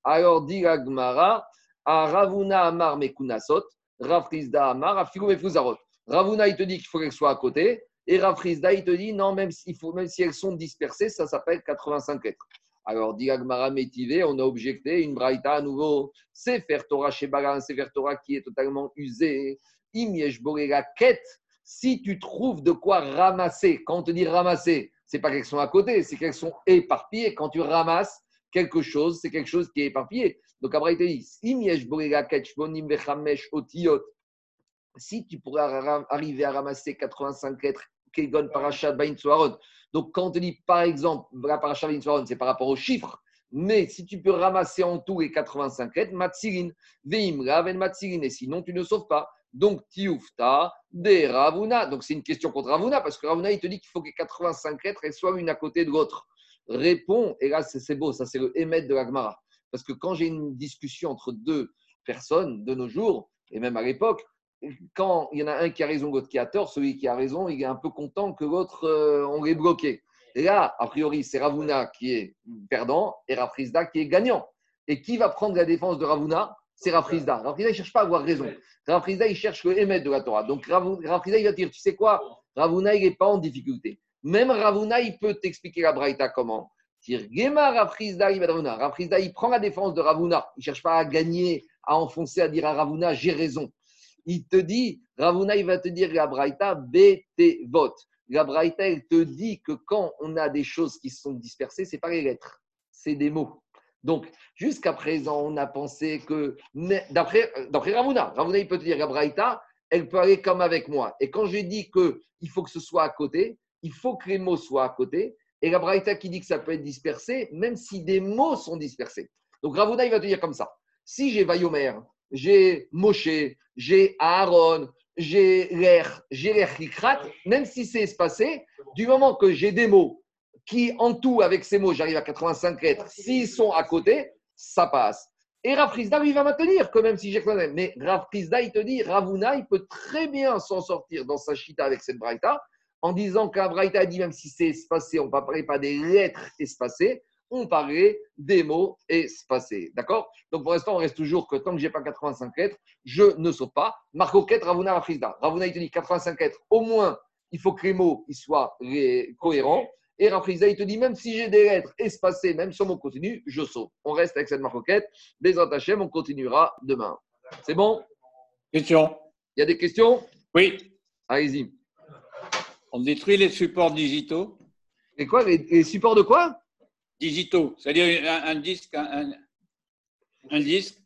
Alors, dit la Gemara, à Ravuna Amar Mekunasot, Rafrizda Amar, Afilou Mefuzarot. Ravuna, il te dit qu'il faut qu'elles soient à côté, et Rafrizda, il te dit non, même, faut, même si elles sont dispersées, ça s'appelle 85 lettres. Alors, dit Métivé, on a objecté une braïta à nouveau. C'est Torah chez Bagan, c'est Torah qui est totalement usé. Imiesh la quête. Si tu trouves de quoi ramasser, quand on te dit ramasser, c'est pas qu'elles sont à côté, c'est qu'elles sont éparpillées. Quand tu ramasses quelque chose, c'est quelque chose qui est éparpillé. Donc, Abraï te dit Imiesh la quête, otiyot. Si tu pourrais arriver à ramasser 85 lettres, Kegon Parashat Bain donc, quand on te dit, par exemple, la paracha c'est par rapport aux chiffres, mais si tu peux ramasser en tout les 85 lettres, Matsirin, Veim Raven Matsirin, et sinon tu ne sauves pas. Donc, Tioufta, de Ravuna. Donc, c'est une question contre Ravuna, parce que Ravuna, il te dit qu'il faut que les 85 lettres soient une à côté de l'autre. Réponds, et là, c'est beau, ça, c'est le émet de l'Agmara. Parce que quand j'ai une discussion entre deux personnes de nos jours, et même à l'époque, quand il y en a un qui a raison, l'autre qui a tort, celui qui a raison, il est un peu content que l'autre, euh, on l'ait bloqué. Et là, a priori, c'est Ravuna qui est perdant et Rafrizda qui est gagnant. Et qui va prendre la défense de Ravuna? C'est Rafrizda. Rafrizda, ne cherche pas à avoir raison. Rafrizda, il cherche le émettre de la Torah. Donc Rafrizda, il va dire, tu sais quoi? Ravuna, il n'est pas en difficulté. Même Ravuna, il peut t'expliquer la Braïta comment? Gema Rafrizda, il il prend la défense de Ravuna. Il ne cherche pas à gagner, à enfoncer, à dire à Ravuna, j'ai raison il te dit, Ravuna, il va te dire la Braïta, vote. La Braïta, elle te dit que quand on a des choses qui sont dispersées, ce n'est pas les lettres, c'est des mots. Donc, jusqu'à présent, on a pensé que, d'après Ravuna, Ravuna, il peut te dire la Braïta, elle peut aller comme avec moi. Et quand j'ai dit qu'il faut que ce soit à côté, il faut que les mots soient à côté. Et la Braïta qui dit que ça peut être dispersé, même si des mots sont dispersés. Donc, Ravuna, il va te dire comme ça. Si j'ai Vayomer, j'ai Moshe, j'ai Aaron, j'ai l'air, j'ai l'air même si c'est espacé, du moment que j'ai des mots qui, en tout, avec ces mots, j'arrive à 85 lettres, s'ils sont à côté, ça passe. Et Rav il va maintenir, que même si j'ai Mais Rav il te dit, Ravuna, il peut très bien s'en sortir dans sa chita avec cette braïta, en disant qu'un braïta dit, même si c'est espacé, on ne parler pas des lettres espacées, on parlait des mots espacés. D'accord? Donc pour l'instant, on reste toujours que tant que je n'ai pas 85 lettres, je ne saute pas. Marco Ket, Ravuna Rafrizda. Ravuna, il te dit 85 lettres, au moins, il faut que les mots ils soient cohérents. Et Rafrizda, il te dit, même si j'ai des lettres espacées, même sur mon continu, je saute. On reste avec cette marcoquette. Les Hachem, on continuera demain. C'est bon? Question. Il y a des questions? Oui. Allez-y. On détruit les supports digitaux? Et quoi les supports de quoi? Digitaux, c'est-à-dire un, disque, un, disque